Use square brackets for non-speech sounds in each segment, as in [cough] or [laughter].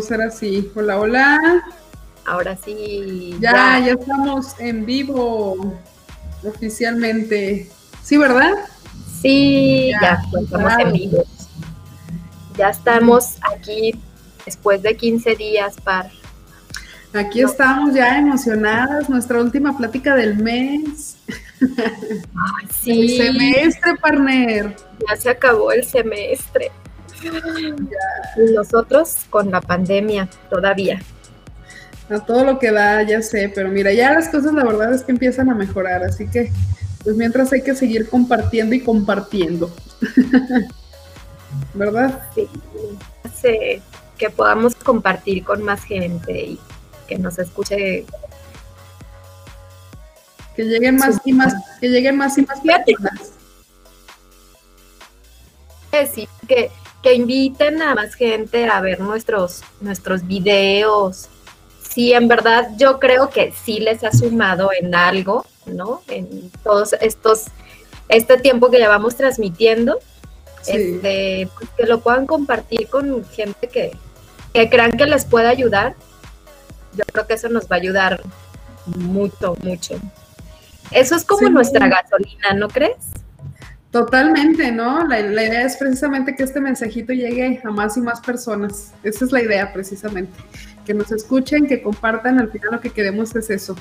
ser así. Hola, hola. Ahora sí. Ya, ya, estamos en vivo oficialmente. ¿Sí, verdad? Sí, ya, estamos en vivo. Ya estamos aquí después de 15 días para. Aquí estamos ya emocionadas, nuestra última plática del mes. Ay, [laughs] sí. El semestre, partner. Ya se acabó el semestre. Nosotros con la pandemia todavía. A todo lo que da, ya sé, pero mira, ya las cosas la verdad es que empiezan a mejorar, así que pues mientras hay que seguir compartiendo y compartiendo. [laughs] ¿Verdad? Sí, sí, que podamos compartir con más gente y que nos escuche. Que lleguen más y más, que lleguen más y más personas. Sí, que que inviten a más gente a ver nuestros, nuestros videos. Sí, en verdad yo creo que sí les ha sumado en algo, ¿no? En todos estos, este tiempo que llevamos transmitiendo, este, pues, que lo puedan compartir con gente que, que crean que les pueda ayudar. Yo creo que eso nos va a ayudar mucho, mucho. Eso es como nuestra gasolina, ¿no crees? Totalmente, ¿no? La, idea es precisamente que este mensajito llegue a más y más personas. Esa es la idea precisamente. Que nos escuchen, que compartan. Al final lo que queremos es eso,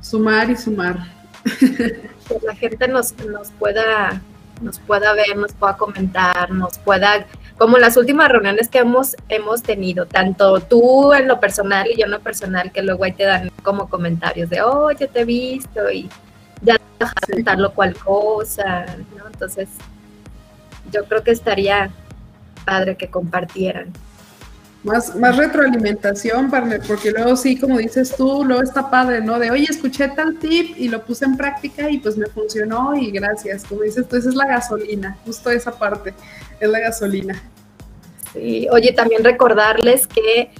sumar y sumar. [laughs] Que la gente nos, nos pueda nos pueda ver, nos pueda comentar, nos pueda, como las últimas reuniones que hemos, hemos tenido, tanto tú en lo personal y yo en lo personal, que luego ahí te dan como comentarios de, oh, yo te he visto y lo cual cosa, ¿no? Entonces, yo creo que estaría padre que compartieran. Más, más retroalimentación, partner, porque luego sí, como dices tú, luego está padre, ¿no? De, oye, escuché tal tip y lo puse en práctica y pues me funcionó y gracias. Como dices tú, esa es la gasolina, justo esa parte, es la gasolina. Sí, oye, también recordarles que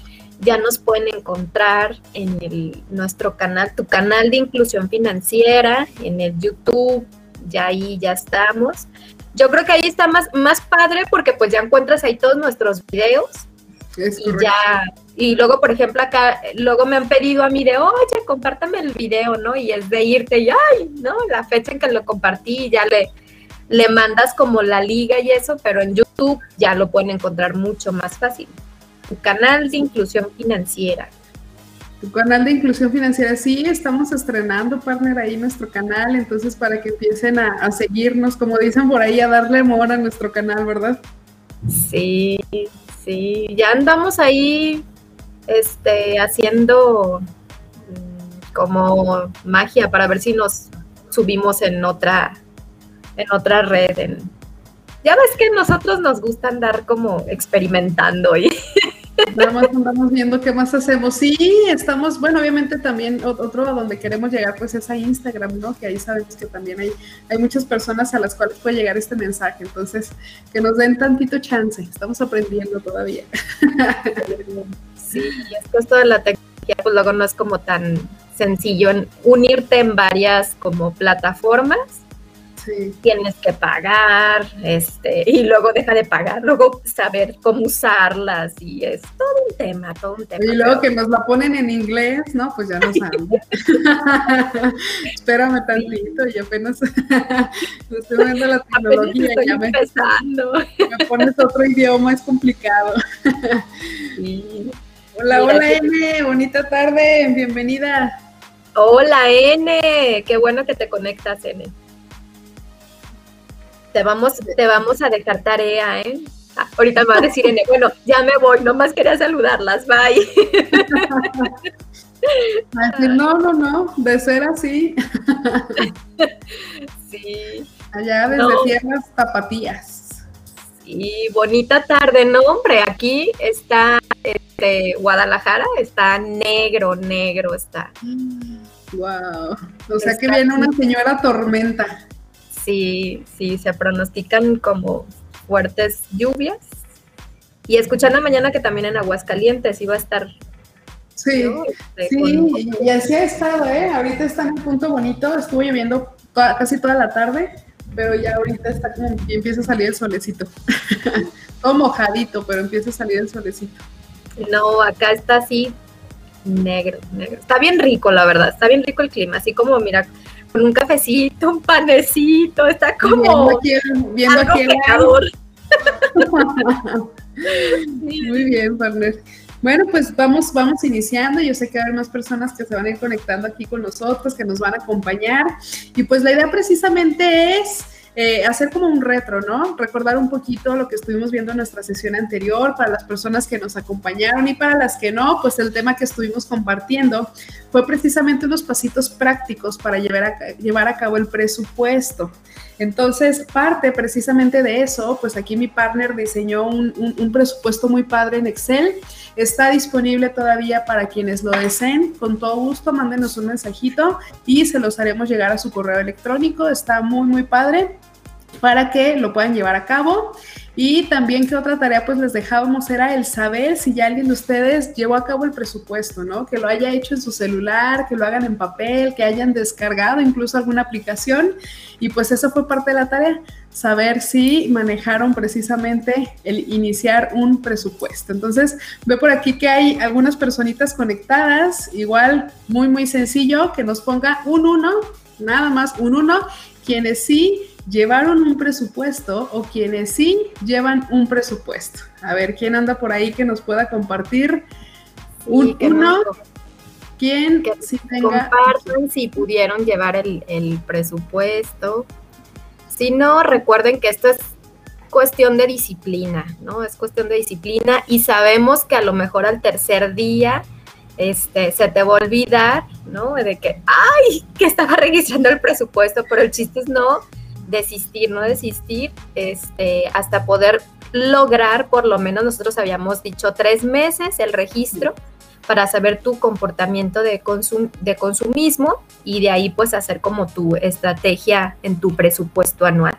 ya nos pueden encontrar en el, nuestro canal, tu canal de inclusión financiera, en el YouTube, ya ahí ya estamos. Yo creo que ahí está más, más padre porque pues ya encuentras ahí todos nuestros videos. y ya, y luego, por ejemplo, acá, luego me han pedido a mí de, oye, compártame el video, ¿no? Y es de irte y, ay, ¿no? La fecha en que lo compartí, ya le, le mandas como la liga y eso, pero en YouTube ya lo pueden encontrar mucho más fácil tu canal de inclusión financiera. Tu canal de inclusión financiera, sí, estamos estrenando, partner, ahí nuestro canal, entonces para que empiecen a, seguirnos, como dicen por ahí, a darle amor a nuestro canal, ¿verdad? Sí, sí, ya andamos ahí este, haciendo mm, como magia para ver si nos subimos en otra, en otra red, en, ya ves que nosotros nos gusta andar como experimentando y [laughs] Nada más andamos viendo qué más hacemos. Sí, estamos, bueno, obviamente también otro a donde queremos llegar pues es a Instagram, ¿no? Que ahí sabemos que también hay, hay muchas personas a las cuales puede llegar este mensaje. Entonces, que nos den tantito chance. Estamos aprendiendo todavía. [laughs] Sí, esto de la tecnología, pues luego no es como tan sencillo en unirte en varias como plataformas tienes que pagar, este, y luego deja de pagar, luego saber cómo usarlas, y es todo un tema, todo un tema. Y luego que nos la ponen en inglés, ¿no? Pues ya no [laughs] saben. [laughs] Espérame tantito, [laughs] y apenas estoy viendo la tecnología, estoy ya empezando. me pones otro idioma, es complicado. Hola, hola N, bonita tarde, bienvenida. Hola N, qué bueno que te conectas N. Te vamos, te vamos a dejar tarea, ¿eh? Ah, ahorita me va a decir, bueno, ya me voy, nomás quería saludarlas, bye. no, no, no, de ser así. Sí. Allá desde tierras tapatías. Sí, bonita tarde, no, hombre, aquí está este, Guadalajara, está negro, negro está. Wow. O sea que viene una señora tormenta sí, sí, se pronostican como fuertes lluvias. Y escuchando mañana que también en Aguascalientes iba a estar. Sí, este, sí, y así ha estado, ¿eh? Ahorita está en un punto bonito, estuvo lloviendo casi toda la tarde, pero ya ahorita está como empieza a salir el solecito. [laughs] Todo mojadito, pero empieza a salir el solecito. No, acá está así negro, negro. Está bien rico, la verdad. Está bien rico el clima. Así como, mira, con un cafecito, un panecito. Está como. Viendo aquí, [laughs] Muy bien, partner. Bueno, pues vamos, vamos iniciando. Yo sé que hay más personas que se van a ir conectando aquí con nosotros, que nos van a acompañar. Y pues la idea precisamente es eh, hacer como un retro, ¿no? Recordar un poquito lo que estuvimos viendo en nuestra sesión anterior para las personas que nos acompañaron y para las que no, pues el tema que estuvimos compartiendo fue precisamente unos pasitos prácticos para llevar a, llevar a cabo el presupuesto. Entonces, parte precisamente de eso, pues aquí mi partner diseñó un, un, presupuesto muy padre en Excel. Está disponible todavía para quienes lo deseen. Con todo gusto, mándenos un mensajito y se los haremos llegar a su correo electrónico. Está muy, muy padre para que lo puedan llevar a cabo. Y también que otra tarea pues les dejábamos era el saber si ya alguien de ustedes llevó a cabo el presupuesto, ¿no? Que lo haya hecho en su celular, que lo hagan en papel, que hayan descargado incluso alguna aplicación. Y pues eso fue parte de la tarea, saber si manejaron precisamente el iniciar un presupuesto. Entonces, ve por aquí que hay algunas personitas conectadas, igual muy, muy sencillo, que nos ponga un uno, nada más un uno, quienes sí llevaron un presupuesto o quienes sí llevan un presupuesto. A ver, ¿quién anda por ahí que nos pueda compartir? un, uno, ¿quién que sí tenga... Compartan si pudieron llevar el, el presupuesto. Si no, recuerden que esto es cuestión de disciplina, ¿no? Es cuestión de disciplina y sabemos que a lo mejor al tercer día este, se te va a olvidar, ¿no? De que, ay, que estaba registrando el presupuesto, pero el chiste es no desistir, no desistir, este, hasta poder lograr, por lo menos nosotros habíamos dicho tres meses el registro para saber tu comportamiento de, consum de consumismo y de ahí pues hacer como tu estrategia en tu presupuesto anual.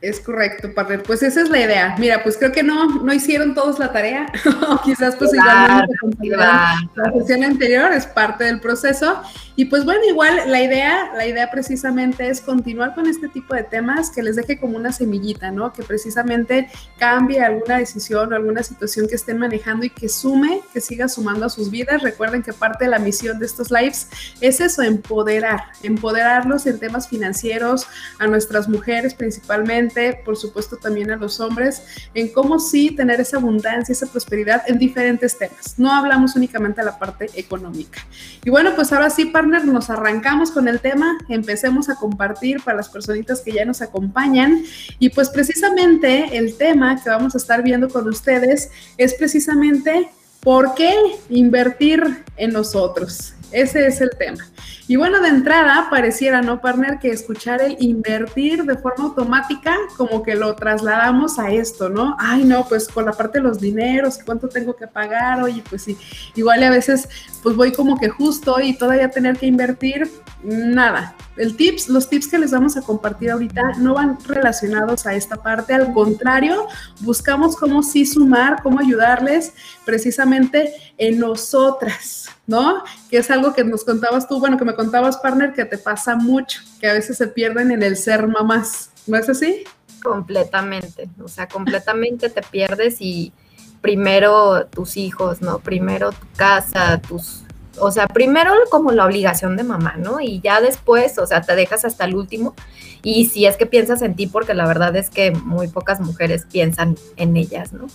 Es correcto, partner. Pues esa es la idea. Mira, pues creo que no, no hicieron todos la tarea. [laughs] Quizás pues igual la sesión anterior es parte del proceso. Y pues bueno, igual la idea, la idea precisamente es continuar con este tipo de temas que les deje como una semillita, ¿no? Que precisamente cambie alguna decisión o alguna situación que estén manejando y que sume, que siga sumando a sus vidas. Recuerden que parte de la misión de estos lives es eso, empoderar, empoderarlos en temas financieros, a nuestras mujeres principalmente por supuesto también a los hombres, en cómo sí tener esa abundancia, esa prosperidad en diferentes temas. No hablamos únicamente de la parte económica. Y bueno, pues ahora sí, partner, nos arrancamos con el tema, empecemos a compartir para las personitas que ya nos acompañan. Y pues precisamente el tema que vamos a estar viendo con ustedes es precisamente por qué invertir en nosotros. Ese es el tema. Y bueno, de entrada, pareciera, ¿no, partner? Que escuchar el invertir de forma automática, como que lo trasladamos a esto, ¿no? Ay, no, pues con la parte de los dineros, cuánto tengo que pagar, oye, pues sí, igual a veces, pues voy como que justo y todavía tener que invertir, nada. El tips, los tips que les vamos a compartir ahorita no van relacionados a esta parte, al contrario, buscamos cómo sí sumar, cómo ayudarles precisamente en nosotras, ¿no? Que es algo que nos contabas tú, bueno, que me contabas, partner, que te pasa mucho, que a veces se pierden en el ser mamás, ¿no es así? Completamente, o sea, completamente te pierdes y primero tus hijos, ¿no? Primero tu casa, tus o sea, primero como la obligación de mamá, ¿no? Y ya después, o sea, te dejas hasta el último. Y si es que piensas en ti, porque la verdad es que muy pocas mujeres piensan en ellas, ¿no?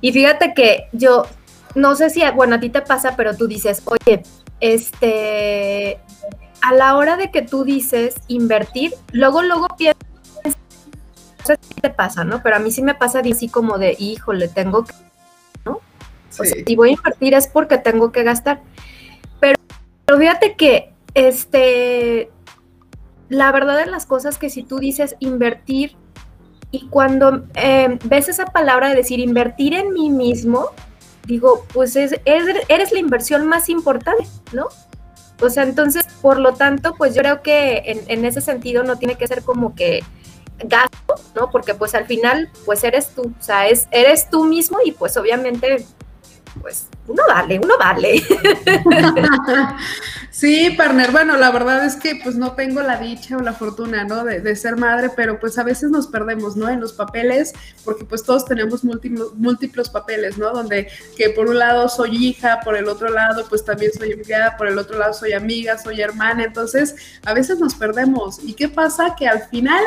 Y fíjate que yo, no sé si, bueno, a ti te pasa, pero tú dices, oye, este, a la hora de que tú dices invertir, luego, luego piensas, no sé si te pasa, ¿no? Pero a mí sí me pasa así como de, híjole, tengo que, ¿no? O sea, si voy a invertir es porque tengo que gastar. Pero fíjate que, este, la verdad de las cosas que si tú dices invertir y cuando em, ves esa palabra de decir invertir en mí mismo, digo, pues es, eres la inversión más importante, ¿no? O sea, entonces, por lo tanto, pues yo creo que en, ese sentido no tiene que ser como que gasto, ¿no? Porque pues al final, pues eres tú, o sea, es, eres tú mismo y pues obviamente pues uno vale, uno vale. [laughs] Sí, partner, bueno, la verdad es que pues no tengo la dicha o la fortuna, ¿no? De, ser madre, pero pues a veces nos perdemos, ¿no? En los papeles, porque pues todos tenemos múltiplos, papeles, ¿no? Donde que por un lado soy hija, por el otro lado pues también soy empleada, por el otro lado soy amiga, soy hermana, entonces a veces nos perdemos. ¿Y qué pasa? Que al final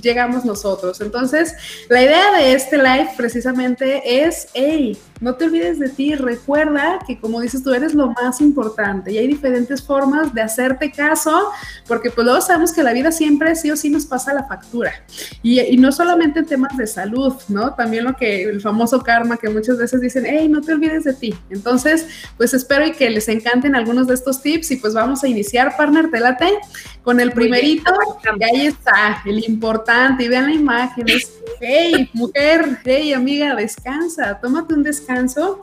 llegamos nosotros. Entonces, la idea de este live precisamente es, hey, no te olvides de ti, recuerda que como dices tú eres lo más importante y hay diferentes formas de hacerte caso, porque pues luego sabemos que la vida siempre sí o sí nos pasa la factura. Y, y no solamente en temas de salud, ¿no? También lo que el famoso karma que muchas veces dicen, hey, no te olvides de ti. Entonces, pues espero y que les encanten algunos de estos tips y pues vamos a iniciar, partner, te late, con el primerito, y ahí está, el importante, y vean la imagen, es, hey, mujer, hey, amiga, descansa, tómate un descanso descanso.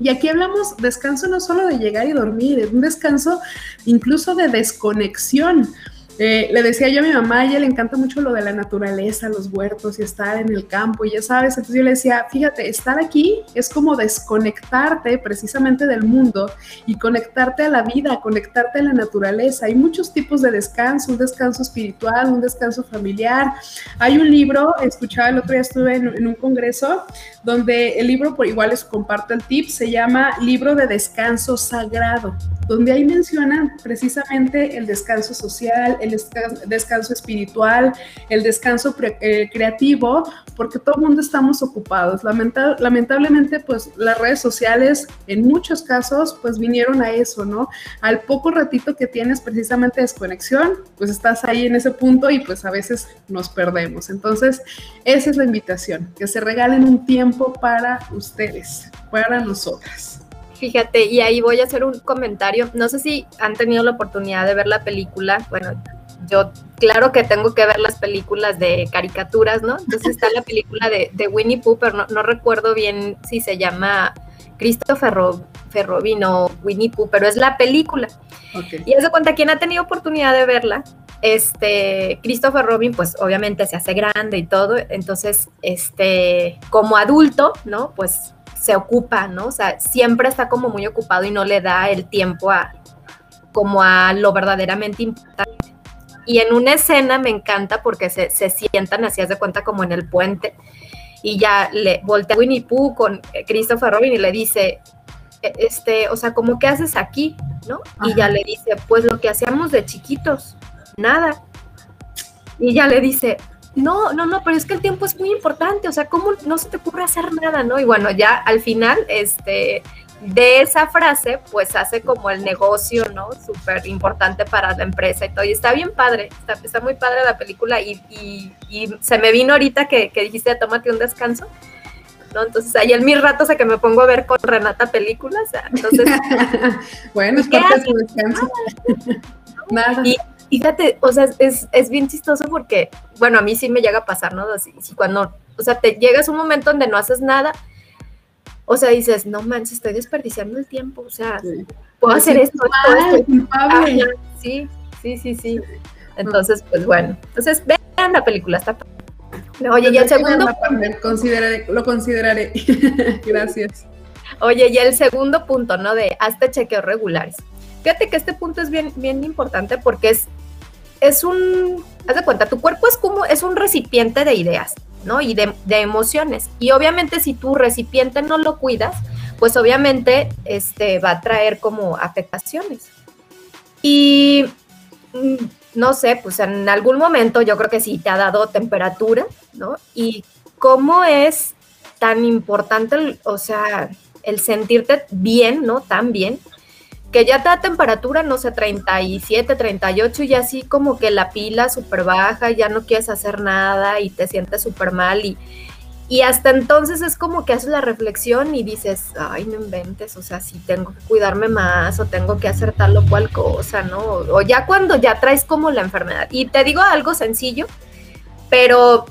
Y aquí hablamos descanso no solo de llegar y dormir, es un descanso incluso de desconexión. Eh, le decía yo a mi mamá, a ella le encanta mucho lo de la naturaleza, los huertos y estar en el campo, y ya sabes, entonces yo le decía, fíjate, estar aquí es como desconectarte precisamente del mundo y conectarte a la vida, conectarte a la naturaleza. Hay muchos tipos de descanso, un descanso espiritual, un descanso familiar. Hay un libro, escuchaba el otro día, estuve en, en un congreso donde el libro, por igual les comparto el tip, se llama Libro de Descanso Sagrado, donde ahí mencionan precisamente el descanso social, el descanso espiritual, el descanso eh, creativo, porque todo el mundo estamos ocupados. lamentablemente, pues las redes sociales en muchos casos, pues vinieron a eso, ¿no? Al poco ratito que tienes precisamente desconexión, pues estás ahí en ese punto y pues a veces nos perdemos. Entonces, esa es la invitación, que se regalen un tiempo para ustedes, para nosotras. Fíjate, y ahí voy a hacer un comentario. No sé si han tenido la oportunidad de ver la película. Bueno, yo claro que tengo que ver las películas de caricaturas, ¿no? Entonces está la película de, Winnie Pooh, pero no, recuerdo bien si se llama Christopher Robin o Winnie Pooh, pero es la película. Y hace cuenta, quien ha tenido oportunidad de verla, este, Christopher Robin, pues obviamente se hace grande y todo, entonces, este, como adulto, ¿no? Pues se ocupa, ¿no? O sea, siempre está como muy ocupado y no le da el tiempo a, como a lo verdaderamente importante. Y en una escena me encanta porque se, sientan así, de cuenta, como en el puente. Y ya le voltea Winnie Pooh con Christopher Robin y le dice, e, este, o sea, ¿cómo que haces aquí? ¿No? Y ya le dice, pues lo que hacíamos de chiquitos, nada. Y ya le dice, no, no, no, pero es que el tiempo es muy importante, o sea, ¿cómo no se te ocurre hacer nada, no? Y bueno, ya al final, este, de esa frase, pues hace como el negocio, ¿no? Súper importante para la empresa y todo. Y está bien padre, está, muy padre la película y, se me vino ahorita que, que dijiste, tómate un descanso. ¿no? Entonces ahí en mis ratos a que me pongo a ver con Renata películas, entonces... [laughs] bueno, es parte de descanso. [laughs] Nada. Y fíjate, o sea, es, es, bien chistoso porque, bueno, a mí sí me llega a pasar, ¿no? Así, cuando, o sea, te llegas a un momento donde no haces nada o sea, dices, no manches, estoy desperdiciando el tiempo, o sea, puedo hacer esto, sí, sí, sí, sí. Entonces, pues bueno, entonces vean la película, está Oye, y el segundo... Consideraré, lo consideraré. [laughs] Gracias. Oye, y el segundo punto, ¿no? De hazte chequeos regulares. Fíjate que este punto es bien, bien importante porque es, es un, haz de cuenta, tu cuerpo es como, es un recipiente de ideas. ¿No? Y de, emociones. Y obviamente si tu recipiente no lo cuidas, pues obviamente este, va a traer como afectaciones. Y mm, no sé, pues en algún momento yo creo que sí te ha dado temperatura, ¿no? Y cómo es tan importante, o sea, el sentirte bien, ¿no? Tan bien, que ya te da temperatura, no sé, 37, 38 y así como que la pila súper baja, ya no quieres hacer nada y te sientes súper mal y, y hasta entonces es como que haces la reflexión y dices, ay, no inventes, o sea, si tengo que cuidarme más o tengo que hacer tal o cual cosa, ¿no? O ya cuando ya traes como la enfermedad. Y te digo algo sencillo, pero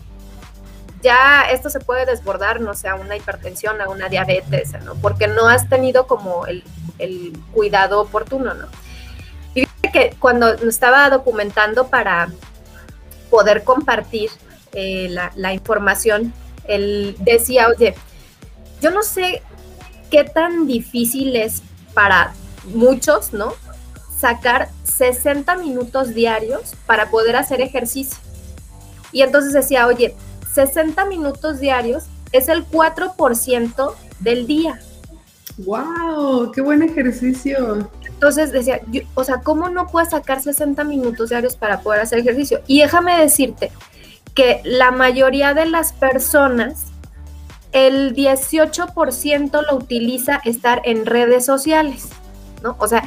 ya esto se puede desbordar, no sé, a una hipertensión, a una diabetes, ¿no? Porque no has tenido como el el cuidado oportuno, ¿no? Y que cuando estaba documentando para poder compartir eh, la, información, él decía, oye, yo no sé qué tan difícil es para muchos, ¿no? Sacar 60 minutos diarios para poder hacer ejercicio. Y entonces decía, oye, 60 minutos diarios es el 4% del día. ¡Wow! ¡Qué buen ejercicio! Entonces decía, o sea, ¿cómo no puedes sacar 60 minutos diarios para poder hacer ejercicio? Y déjame decirte que la mayoría de las personas, el 18% lo utiliza estar en redes sociales. ¿No? O sea,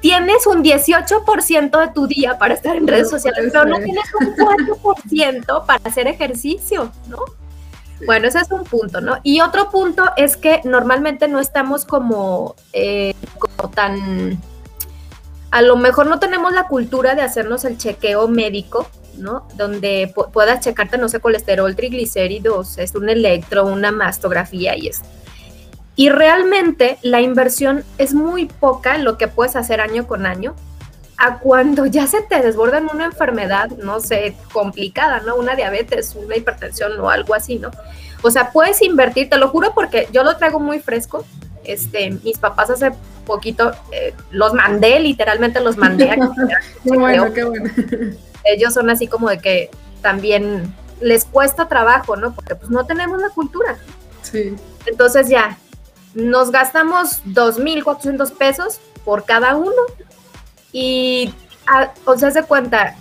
tienes un 18% de tu día para estar en redes sociales, pero no tienes un 4% para hacer ejercicio, ¿no? Bueno, ese es un punto, ¿no? Y otro punto es que normalmente no estamos como, eh, como tan, a lo mejor no tenemos la cultura de hacernos el chequeo médico, ¿no? Donde puedas checarte, no sé, colesterol, triglicéridos, es un electro, una mastografía y esto. Y realmente la inversión es muy poca lo que puedes hacer año con año a cuando ya se te desborda en una enfermedad, no sé, complicada, ¿no? Una diabetes, una hipertensión o algo así, ¿no? O sea, puedes invertir, te lo juro porque yo lo traigo muy fresco. Este, mis papás hace poquito eh, los mandé, literalmente los mandé. A [laughs] qué bueno, qué bueno. Ellos son así como de que también les cuesta trabajo, ¿no? Porque pues no tenemos la cultura. Sí. Entonces ya, nos gastamos 2.400 pesos por cada uno y o sea, se cuenta,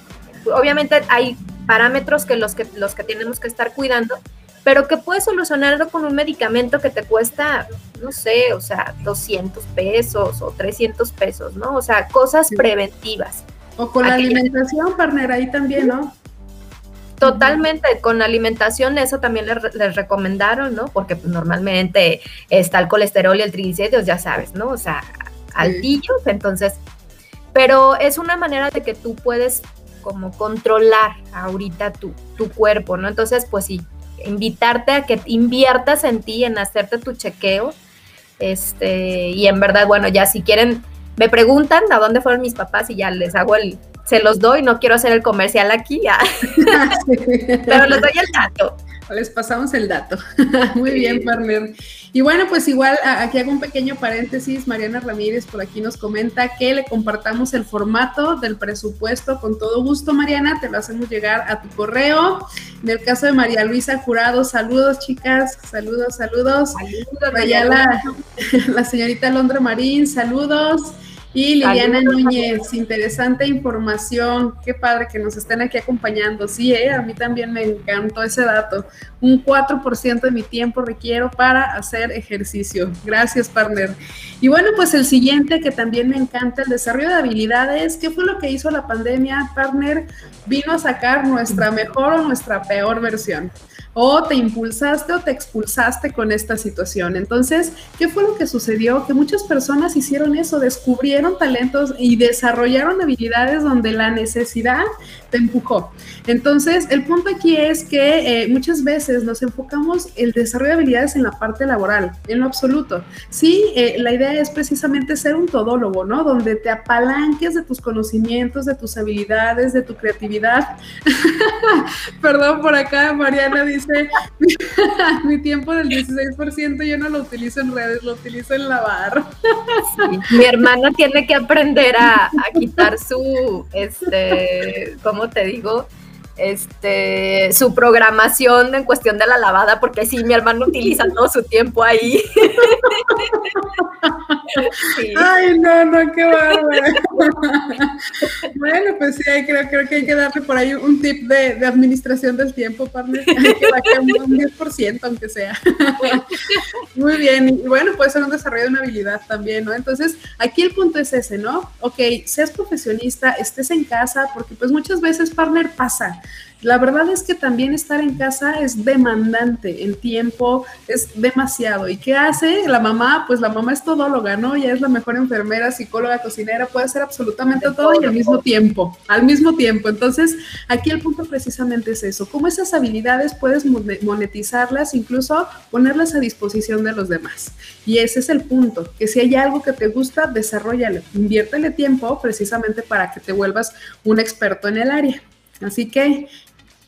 obviamente hay parámetros que los que los que tenemos que estar cuidando, pero que puedes solucionarlo con un medicamento que te cuesta, no sé, o sea, 200 pesos o 300 pesos, ¿no? O sea, cosas preventivas. O con la alimentación, partner, ahí también, ¿no? Totalmente, con alimentación eso también les, recomendaron, ¿no? Porque normalmente está el colesterol y el triglicéridos, ya sabes, ¿no? O sea, altillos, entonces pero es una manera de que tú puedes como controlar ahorita tu, tu cuerpo, ¿no? Entonces, pues sí, invitarte a que inviertas en ti, en hacerte tu chequeo, este, y en verdad, bueno, ya si quieren, me preguntan a dónde fueron mis papás y ya les hago el, se los doy, no quiero hacer el comercial aquí, ya. [laughs] pero les doy el dato. Les pasamos el dato. [laughs] Muy bien, partner. Y bueno, pues igual aquí hago un pequeño paréntesis. Mariana Ramírez por aquí nos comenta que le compartamos el formato del presupuesto con todo gusto, Mariana. Te lo hacemos llegar a tu correo. En el caso de María Luisa Jurado, saludos, chicas. Saludos, saludos. Saludos, la, [laughs] la señorita Londra Marín, saludos. Y Liliana Núñez, interesante información. Qué padre que nos estén aquí acompañando. Sí, eh, a mí también me encantó ese dato. Un 4% de mi tiempo requiero para hacer ejercicio. Gracias, partner. Y bueno, pues el siguiente que también me encanta, el desarrollo de habilidades. ¿Qué fue lo que hizo la pandemia, partner? Vino a sacar nuestra mejor o nuestra peor versión o te impulsaste o te expulsaste con esta situación. Entonces, ¿qué fue lo que sucedió? Que muchas personas hicieron eso, descubrieron talentos y desarrollaron habilidades donde la necesidad te empujó. Entonces, el punto aquí es que eh, muchas veces nos enfocamos el desarrollo de habilidades en la parte laboral, en lo absoluto. Sí, eh, la idea es precisamente ser un todólogo, ¿no? Donde te apalanques de tus conocimientos, de tus habilidades, de tu creatividad. [laughs] Perdón, por acá Mariana dice [laughs] mi tiempo del 16% yo no lo utilizo en redes, lo utilizo en lavar. mi hermano tiene que aprender a, a quitar su, este, ¿cómo te digo? Este, su programación en cuestión de la lavada, porque sí, mi hermano utiliza [laughs] todo su tiempo ahí. [laughs] Ay, no, no, qué bárbaro. [laughs] bueno, pues sí, creo, creo que hay que darle por ahí un tip de, de administración del tiempo, partner. Que bajar un 10%, aunque sea. Muy bien, y bueno, puede ser un desarrollo de una habilidad también, ¿no? Entonces, aquí el punto es ese, ¿no? Ok, seas profesionista, estés en casa, porque pues muchas veces, partner, pasa la verdad es que también estar en casa es demandante, el tiempo es demasiado. ¿Y qué hace la mamá? Pues la mamá es todóloga, ¿no? Ya es la mejor enfermera, psicóloga, cocinera, puede hacer absolutamente todo y al mismo tiempo, al mismo tiempo. Entonces, aquí el punto precisamente es eso, cómo esas habilidades puedes monetizarlas, incluso ponerlas a disposición de los demás. Y ese es el punto, que si hay algo que te gusta, desarrollalo, inviértele tiempo precisamente para que te vuelvas un experto en el área. Así que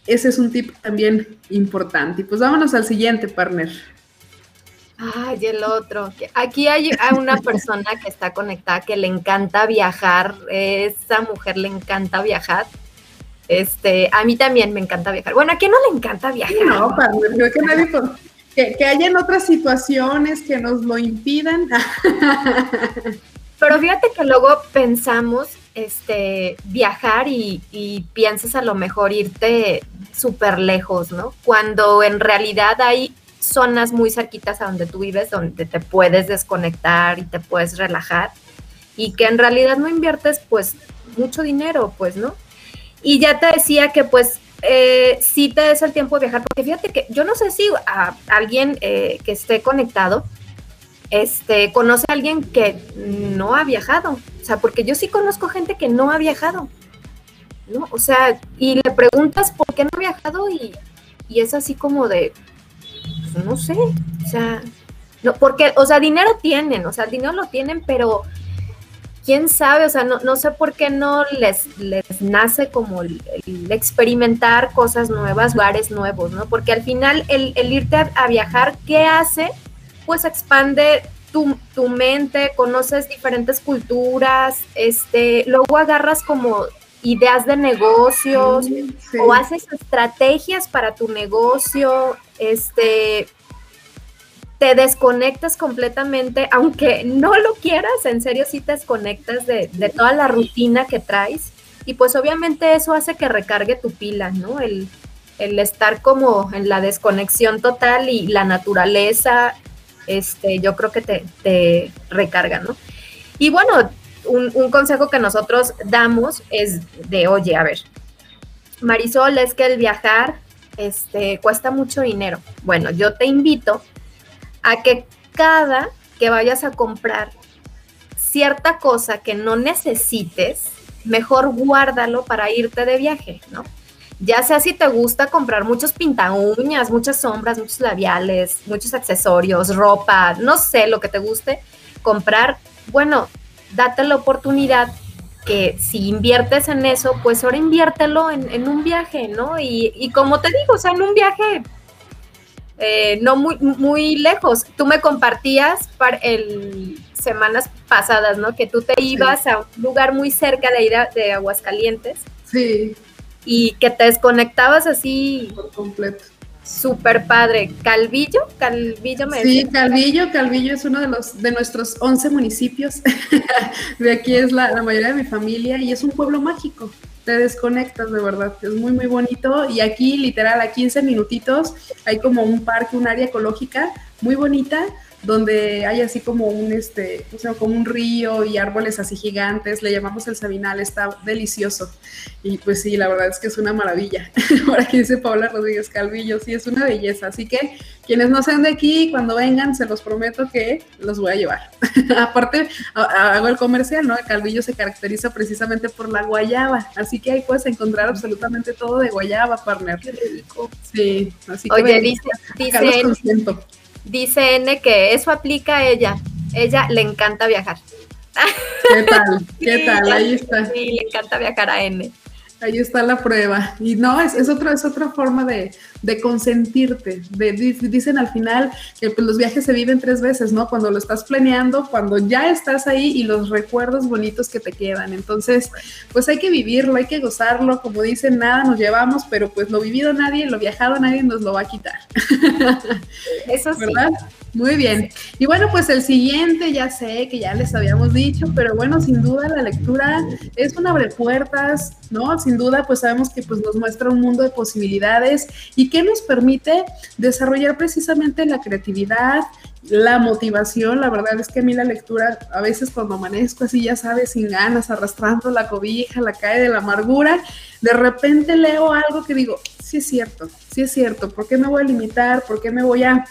ese es un tip también importante. Y pues vámonos al siguiente, partner. Ay, el otro. Aquí hay una persona que está conectada que le encanta viajar. Esa mujer le encanta viajar. Este, a mí también me encanta viajar. Bueno, ¿a quién no le encanta viajar? No, creo que nadie. Que, que hayan otras situaciones que nos lo impidan. [laughs] Pero fíjate que luego pensamos este, viajar y, piensas a lo mejor irte súper lejos, ¿no? Cuando en realidad hay zonas muy cerquitas a donde tú vives, donde te puedes desconectar y te puedes relajar y que en realidad no inviertes pues mucho dinero, pues, ¿no? Y ya te decía que pues eh, sí te des el tiempo de viajar, porque fíjate que yo no sé si a alguien eh, que esté conectado, este, conoce a alguien que no ha viajado, o sea, porque yo sí conozco gente que no ha viajado, ¿no? O sea, y le preguntas por qué no ha viajado y, es así como de, pues, no sé, o sea, no, porque, o sea, dinero tienen, o sea, dinero lo tienen, pero quién sabe, o sea, no, no sé por qué no les, les nace como el, experimentar cosas nuevas, lugares nuevos, ¿no? Porque al final el, irte a, viajar, ¿qué hace? Pues expande tu, tu, mente, conoces diferentes culturas, este, luego agarras como ideas de negocios o haces estrategias para tu negocio, este, te desconectas completamente, aunque no lo quieras, en serio sí te desconectas de, de, toda la rutina que traes y pues obviamente eso hace que recargue tu pila, ¿no? El, el estar como en la desconexión total y la naturaleza, este, yo creo que te, recarga, ¿no? Y bueno, un, consejo que nosotros damos es de, oye, a ver, Marisol, es que el viajar este, cuesta mucho dinero. Bueno, yo te invito a que cada que vayas a comprar cierta cosa que no necesites, mejor guárdalo para irte de viaje, ¿no? Ya sea si te gusta comprar muchos pinta uñas, muchas sombras, muchos labiales, muchos accesorios, ropa, no sé lo que te guste comprar, bueno, date la oportunidad que si inviertes en eso, pues ahora inviértelo en, un viaje, ¿no? Y, como te digo, o sea, en un viaje eh, no muy, muy lejos. Tú me compartías para el, semanas pasadas, ¿no? Que tú te ibas a un lugar muy cerca de ir de Aguascalientes. Sí. Y que te desconectabas así. Por completo. Súper padre. Calvillo, Calvillo me Sí, Calvillo, Calvillo es uno de los de nuestros 11 municipios. [laughs] de aquí es la, la, mayoría de mi familia y es un pueblo mágico. Te desconectas de verdad, es muy muy bonito y aquí literal a 15 minutitos hay como un parque, un área ecológica muy bonita donde hay así como un, este, o sea, como un río y árboles así gigantes, le llamamos el Sabinal, está delicioso. Y pues sí, la verdad es que es una maravilla. [laughs] Ahora que dice Paula Rodríguez Calvillo, sí, es una belleza. Así que quienes no sean de aquí, cuando vengan, se los prometo que los voy a llevar. [laughs] Aparte, hago el comercial, ¿no? Calvillo se caracteriza precisamente por la guayaba, así que ahí puedes encontrar absolutamente todo de guayaba, partner. Qué rico. Sí, así que... Oye, dice, dice, Dice N que eso aplica a ella. Ella le encanta viajar. ¿Qué tal? [laughs] ¿Qué tal? Ahí está. Sí, le encanta viajar a N. Ahí está la prueba. Y no, es, es, otra, es otra forma de, de consentirte. De, dicen al final que pues, los viajes se viven tres veces, ¿no? Cuando lo estás planeando, cuando ya estás ahí y los recuerdos bonitos que te quedan. Entonces, pues hay que vivirlo, hay que gozarlo. Como dicen, nada nos llevamos, pero pues lo vivido nadie, lo viajado nadie nos lo va a quitar. [laughs] Eso sí. ¿Verdad? Muy bien. Y bueno, pues el siguiente ya sé que ya les habíamos dicho, pero bueno, sin duda la lectura es un abre puertas, ¿no? Sin duda, pues sabemos que pues nos muestra un mundo de posibilidades y que nos permite desarrollar precisamente la creatividad, la motivación. La verdad es que a mí la lectura, a veces cuando amanezco así, ya sabes, sin ganas, arrastrando la cobija, la cae de la amargura, de repente leo algo que digo, sí es cierto, sí es cierto, ¿por qué me voy a limitar? ¿Por qué me voy a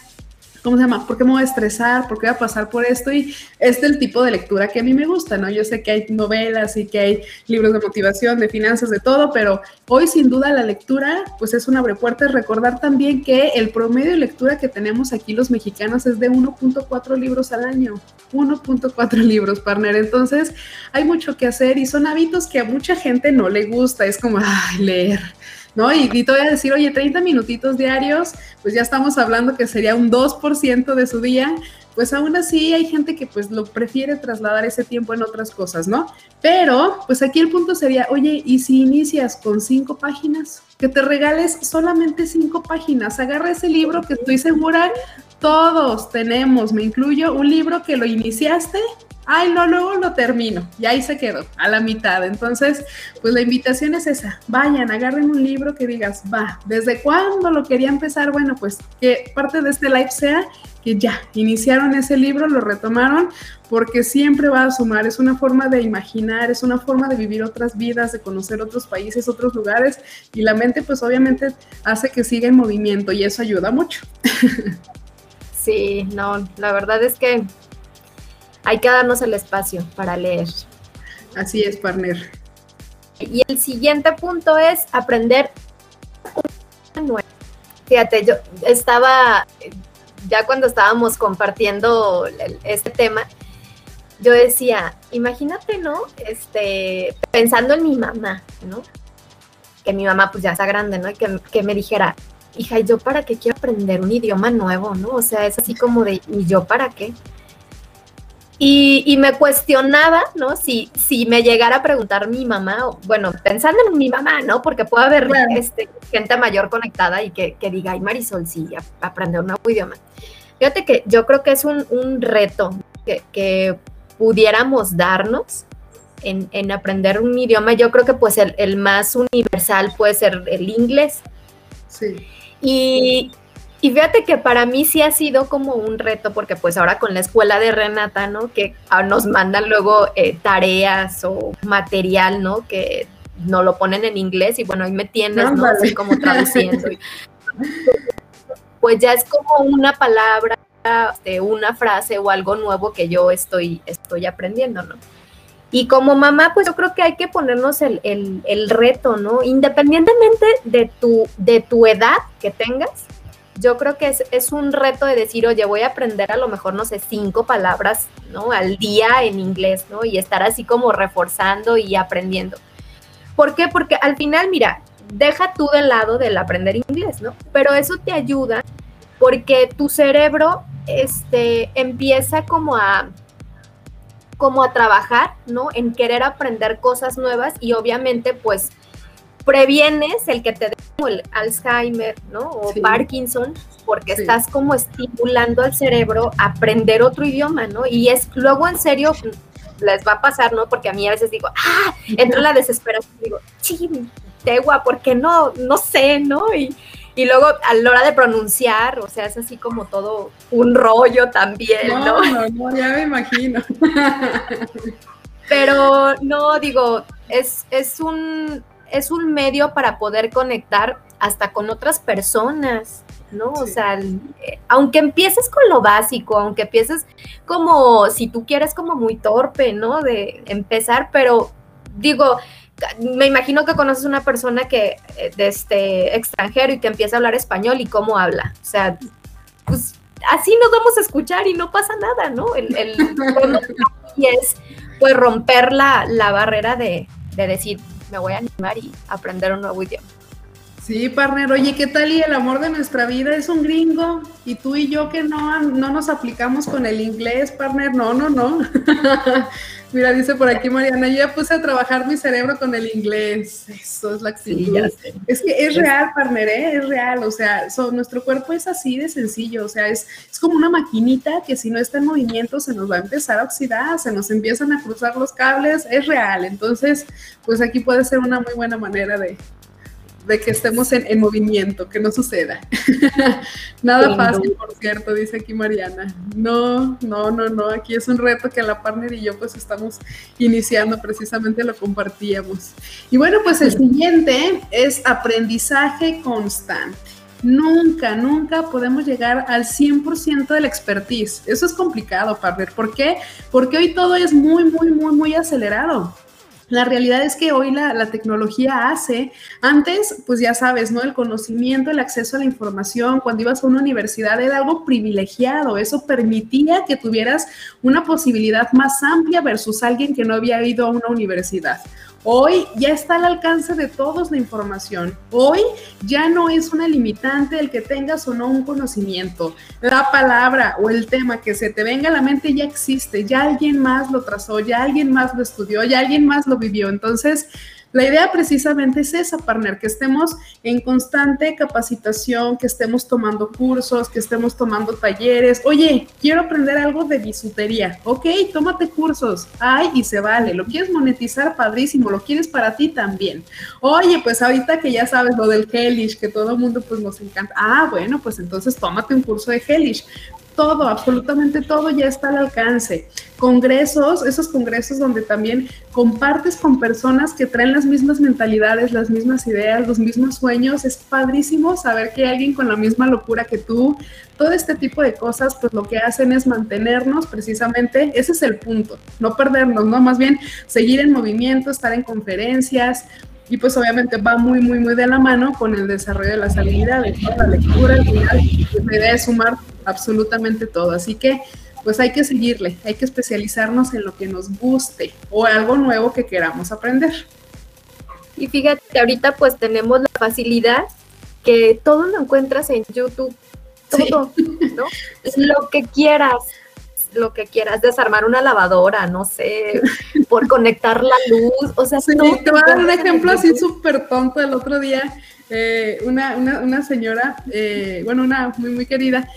¿cómo se llama? ¿Por qué me voy a estresar? ¿Por qué voy a pasar por esto? Y este es el tipo de lectura que a mí me gusta, ¿no? Yo sé que hay novelas y que hay libros de motivación, de finanzas, de todo, pero hoy sin duda la lectura, pues es un abrepuertas. Recordar también que el promedio de lectura que tenemos aquí los mexicanos es de 1.4 libros al año. 1.4 libros, partner. Entonces, hay mucho que hacer y son hábitos que a mucha gente no le gusta. Es como, ay, leer ¿no? Y, y te voy a decir, oye, 30 minutitos diarios, pues ya estamos hablando que sería un 2% de su día, pues aún así hay gente que pues lo prefiere trasladar ese tiempo en otras cosas, ¿no? Pero pues aquí el punto sería, oye, ¿y si inicias con cinco páginas? Que te regales solamente cinco páginas, agarra ese libro que estoy segura todos tenemos, me incluyo, un libro que lo iniciaste ay, no, luego lo termino, y ahí se quedó, a la mitad. Entonces, pues la invitación es esa, vayan, agarren un libro que digas, va, ¿desde cuándo lo quería empezar? Bueno, pues que parte de este live sea que ya iniciaron ese libro, lo retomaron, porque siempre va a sumar, es una forma de imaginar, es una forma de vivir otras vidas, de conocer otros países, otros lugares, y la mente pues obviamente hace que siga en movimiento y eso ayuda mucho. [laughs] Sí, no, la verdad es que hay que darnos el espacio para leer. Así es, partner. Y el siguiente punto es aprender Fíjate, yo estaba, ya cuando estábamos compartiendo este tema, yo decía, imagínate, ¿no? Este, pensando en mi mamá, ¿no? Que mi mamá pues ya está grande, ¿no? Y que, que me dijera, hija, ¿y yo para qué quiero aprender un idioma nuevo, ¿no? O sea, es así como de, ¿y yo para qué? Y, me cuestionaba, ¿no? Si, si me llegara a preguntar mi mamá, bueno, pensando en mi mamá, ¿no? Porque puede haber este, gente mayor conectada y que, diga, ay, Marisol, sí, aprender un nuevo idioma. Fíjate que yo creo que es un, reto que, pudiéramos darnos en, aprender un idioma. Yo creo que pues el, el más universal puede ser el inglés. Sí. Y, y fíjate que para mí sí ha sido como un reto, porque pues ahora con la escuela de Renata, ¿no? Que nos mandan luego eh, tareas o material, ¿no? Que no lo ponen en inglés y bueno, ahí me tienes, ¿no? Así como traduciendo. [laughs] pues ya es como una palabra, este, una frase o algo nuevo que yo estoy, estoy aprendiendo, ¿no? Y como mamá, pues yo creo que hay que ponernos el, el reto, ¿no? Independientemente de tu, de tu edad que tengas, yo creo que es, un reto de decir, oye, voy a aprender a lo mejor, no sé, cinco palabras, ¿no? Al día en inglés, ¿no? Y estar así como reforzando y aprendiendo. ¿Por qué? Porque al final, mira, deja tú del lado del aprender inglés, ¿no? Pero eso te ayuda porque tu cerebro, este, empieza como a como a trabajar, ¿no? En querer aprender cosas nuevas y obviamente pues previenes el que te dé el Alzheimer, ¿no? O Parkinson, porque estás como estimulando al cerebro a aprender otro idioma, ¿no? Y es luego en serio les va a pasar, ¿no? Porque a mí a veces digo, ah, entro en la desesperación y digo, ching, tegua, ¿por qué no? No sé, ¿no? Y, y luego a la hora de pronunciar, o sea, es así como todo un rollo también, ¿no? No, no, ya me imagino. [laughs] Pero no, digo, es, es un es un medio para poder conectar hasta con otras personas, ¿no? O sea, eh, aunque empieces con lo básico, aunque empieces como, si tú quieres, como muy torpe, ¿no? De empezar, pero digo, me imagino que conoces una persona que eh, de este extranjero y que empieza a hablar español y cómo habla. O sea, pues así nos vamos a escuchar y no pasa nada, ¿no? El, y [laughs] es pues romper la, la barrera de, de decir, me voy a animar y aprender un nuevo idioma. Sí, partner, oye, ¿qué tal? Y el amor de nuestra vida es un gringo, y tú y yo que no, no nos aplicamos con el inglés, partner, no, no, no. [laughs] Mira, dice por aquí Mariana, yo ya puse a trabajar mi cerebro con el inglés. Eso es la actividad. es que es real, partner, ¿eh? es real. O sea, nuestro cuerpo es así de sencillo. O sea, es, es como una maquinita que si no está en movimiento se nos va a empezar a oxidar, se nos empiezan a cruzar los cables. Es real. Entonces, pues aquí puede ser una muy buena manera de, de que estemos en, movimiento, que no suceda. [laughs] Nada fácil, por cierto, dice aquí Mariana. No, no, no, no, aquí es un reto que la partner y yo pues estamos iniciando, precisamente lo compartíamos. Y bueno, pues el siguiente es aprendizaje constante. Nunca, nunca podemos llegar al 100% de la expertise. Eso es complicado, partner. ¿Por qué? Porque hoy todo es muy, muy, muy, muy acelerado. La realidad es que hoy la, tecnología hace, antes, pues ya sabes, ¿no? El conocimiento, el acceso a la información, cuando ibas a una universidad era algo privilegiado, eso permitía que tuvieras una posibilidad más amplia versus alguien que no había ido a una universidad. Hoy ya está al alcance de todos la información. Hoy ya no es una limitante el que tengas o no un conocimiento. La palabra o el tema que se te venga a la mente ya existe, ya alguien más lo trazó, ya alguien más lo estudió, ya alguien más lo vivió. Entonces, la idea precisamente es esa, partner, que estemos en constante capacitación, que estemos tomando cursos, que estemos tomando talleres. Oye, quiero aprender algo de bisutería. Ok, tómate cursos. Ay, y se vale. Lo quieres monetizar, padrísimo. Lo quieres para ti también. Oye, pues ahorita que ya sabes lo del Hellish, que todo el mundo pues nos encanta. Ah, bueno, pues entonces tómate un curso de Hellish todo, absolutamente todo ya está al alcance. Congresos, esos congresos donde también compartes con personas que traen las mismas mentalidades, las mismas ideas, los mismos sueños. Es padrísimo saber que hay alguien con la misma locura que tú. Todo este tipo de cosas, pues lo que hacen es mantenernos precisamente, ese es el punto, no perdernos, ¿no? Más bien seguir en movimiento, estar en conferencias, y pues obviamente va muy, muy, muy de la mano con el desarrollo de las habilidades, la lectura, al final, la idea es sumar absolutamente todo. Así que pues hay que seguirle, hay que especializarnos en lo que nos guste o algo nuevo que queramos aprender. Y fíjate, ahorita pues tenemos la facilidad que todo lo encuentras en YouTube, todo, ¿no? [laughs] Lo que quieras, lo que quieras, desarmar una lavadora, no sé, por [laughs] conectar la luz, o sea, sí, te voy a dar un ejemplo así súper tonto el otro día. Eh, una, una, una, señora, eh, bueno, una muy, muy querida,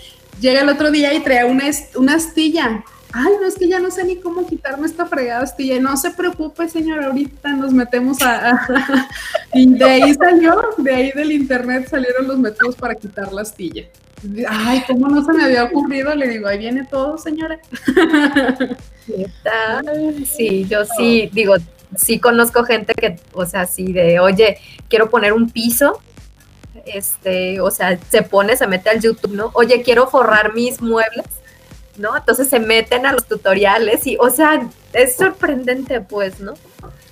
llega el otro día y trae una, una astilla. Ay, no, es que ya no sé ni cómo quitarme esta fregada astilla. No se preocupe, señora, ahorita nos metemos a... [laughs] y de ahí salió, de ahí del internet salieron los métodos para quitar la astilla. Ay, ¿cómo no se me había ocurrido? Le digo, ahí viene todo, señora. [laughs] Sí, yo sí, digo, sí conozco gente que, o sea, sí de, oye, quiero poner un piso, este, o sea, se pone, se mete al YouTube, ¿no? Oye, quiero forrar mis muebles, ¿no? Entonces se meten a los tutoriales y, o sea, es sorprendente, pues, ¿no?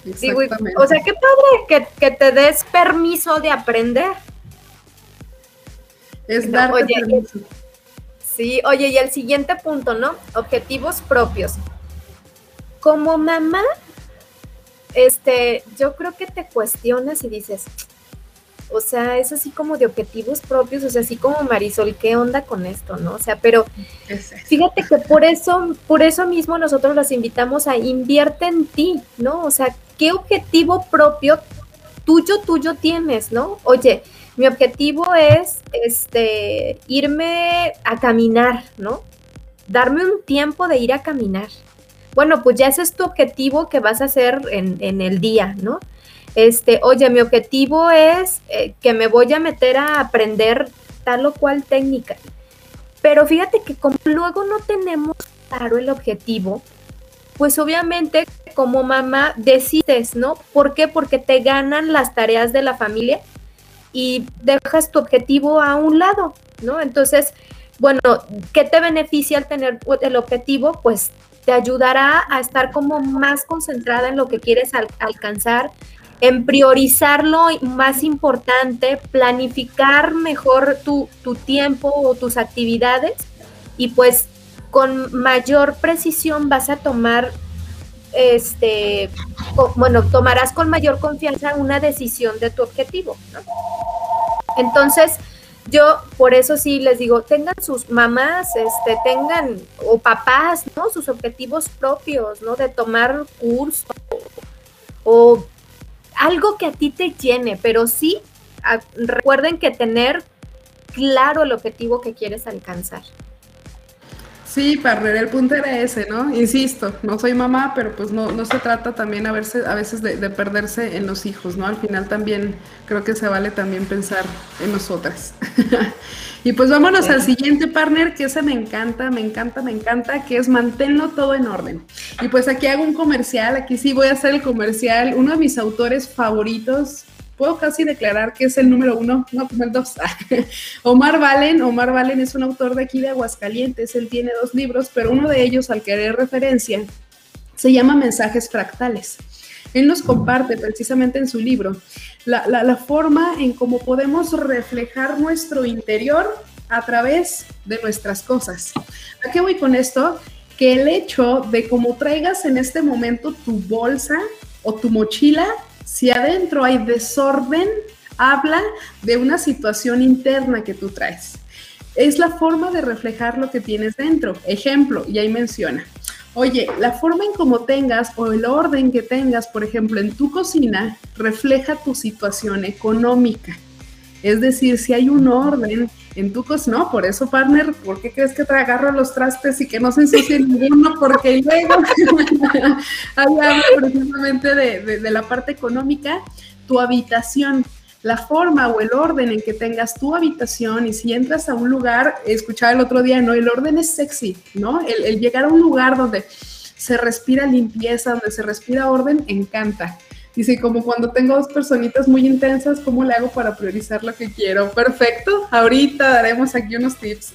Digo, o sea, qué padre que, que te des permiso de aprender. Es dar oye, Sí, oye, y el siguiente punto, ¿no? Objetivos propios. Como mamá, este, yo creo que te cuestionas y dices, o sea, es así como de objetivos propios, o sea, así como Marisol, ¿qué onda con esto, no? O sea, pero fíjate que por eso, por eso mismo nosotros los invitamos a invierte en ti, ¿no? O sea, ¿qué objetivo propio tuyo, tuyo tienes, no? Oye, mi objetivo es este, irme a caminar, ¿no? Darme un tiempo de ir a caminar. Bueno, pues ya ese es tu objetivo que vas a hacer en, el día, ¿no? Este, oye, mi objetivo es eh, que me voy a meter a aprender tal o cual técnica. Pero fíjate que como luego no tenemos claro el objetivo, pues obviamente como mamá decides, ¿no? ¿Por qué? Porque te ganan las tareas de la familia y dejas tu objetivo a un lado, ¿no? Entonces, bueno, ¿qué te beneficia al tener el objetivo? Pues te ayudará a estar como más concentrada en lo que quieres alcanzar, en priorizar lo más importante, planificar mejor tu, tu tiempo o tus actividades y pues con mayor precisión vas a tomar este, bueno, tomarás con mayor confianza una decisión de tu objetivo. Entonces, yo por eso sí les digo, tengan sus mamás, este, tengan, o papás, ¿no? Sus objetivos propios, ¿no? De tomar curso o algo que a ti te llene, pero sí recuerden que tener claro el objetivo que quieres alcanzar. Sí, partner, el punto era ese, ¿no? Insisto, no soy mamá, pero pues no, no se trata también a, verse, a veces de, perderse en los hijos, ¿no? Al final también creo que se vale también pensar en nosotras. [laughs] y pues vámonos al siguiente partner, que ese me encanta, me encanta, me encanta, que es manténlo todo en orden. Y pues aquí hago un comercial, aquí sí voy a hacer el comercial, uno de mis autores favoritos, puedo casi declarar que es el número uno, no, como el dos. [laughs] Omar Valen, Omar Valen es un autor de aquí de Aguascalientes, él tiene dos libros, pero uno de ellos al que haré referencia se llama Mensajes Fractales. Él nos comparte precisamente en su libro la, la forma en cómo podemos reflejar nuestro interior a través de nuestras cosas. ¿A qué voy con esto? Que el hecho de cómo traigas en este momento tu bolsa o tu mochila Si adentro hay desorden, habla de una situación interna que tú traes. Es la forma de reflejar lo que tienes dentro. Ejemplo, y ahí menciona. Oye, la forma en cómo tengas o el orden que tengas, por ejemplo, en tu cocina, refleja tu situación económica. Es decir, si hay un orden en tu cocina, no, por eso, partner, ¿por qué crees que te agarro los trastes y que no se ensucie [laughs] ninguno? Porque luego [laughs] hablamos precisamente de, de la parte económica, tu habitación la forma o el orden en que tengas tu habitación y si entras a un lugar, escuchaba el otro día, ¿no? El orden es sexy, ¿no? El, llegar a un lugar donde se respira limpieza, donde se respira orden, encanta. Dice, como cuando tengo dos personitas muy intensas, ¿cómo le hago para priorizar lo que quiero? Perfecto, ahorita daremos aquí unos tips.